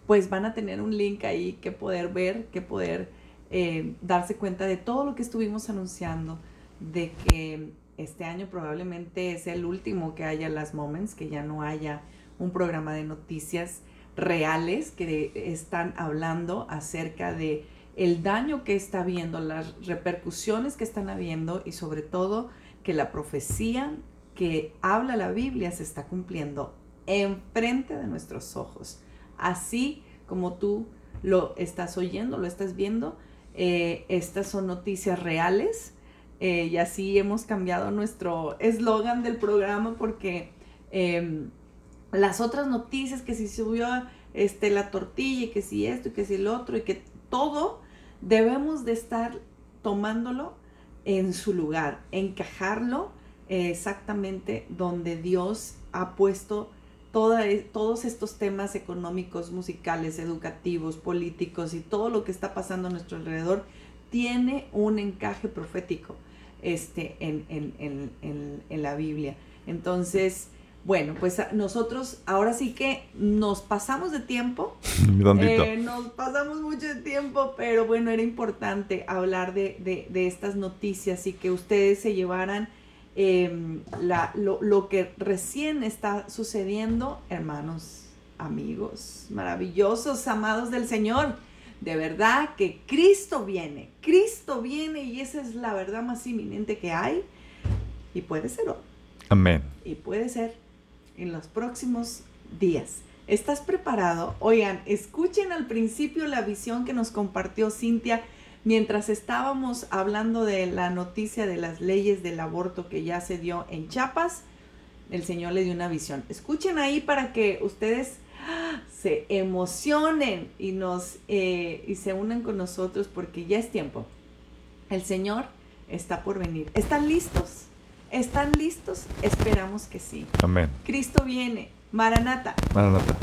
pues van a tener un link ahí que poder ver, que poder eh, darse cuenta de todo lo que estuvimos anunciando, de que este año probablemente es el último que haya las Moments, que ya no haya un programa de noticias reales que están hablando acerca de el daño que está habiendo, las repercusiones que están habiendo y sobre todo que la profecía que habla la Biblia se está cumpliendo enfrente de nuestros ojos. Así como tú lo estás oyendo, lo estás viendo, eh, estas son noticias reales eh, y así hemos cambiado nuestro eslogan del programa porque em, las otras noticias que si subió este, la tortilla y que si esto y que si el otro y que todo debemos de estar tomándolo en su lugar, encajarlo exactamente donde Dios ha puesto e- todos estos temas económicos, musicales, educativos, políticos y todo lo que está pasando a nuestro alrededor tiene un encaje profético este, en- en- en- en la Biblia. Entonces, bueno, pues a- nosotros ahora sí que nos pasamos de tiempo, *laughs* eh, nos pasamos mucho de tiempo, pero bueno, era importante hablar de, de- de estas noticias y que ustedes se llevaran eh, la- lo, lo que recién está sucediendo, hermanos, amigos, maravillosos, amados del Señor. De verdad que Cristo viene, Cristo viene y esa es la verdad más inminente que hay. Y puede ser hoy Amén. y puede ser en los próximos días. ¿Estás preparado? Oigan, escuchen al principio la visión que nos compartió Cintia mientras estábamos hablando de la noticia de las leyes del aborto que ya se dio en Chiapas. El Señor le dio una visión. Escuchen ahí para que ustedes ¡ah! se emocionen y nos eh, y se unan con nosotros porque ya es tiempo. El Señor está por venir. ¿Están listos? ¿Están listos? Esperamos que sí. Amén. Cristo viene. Maranata. Maranata.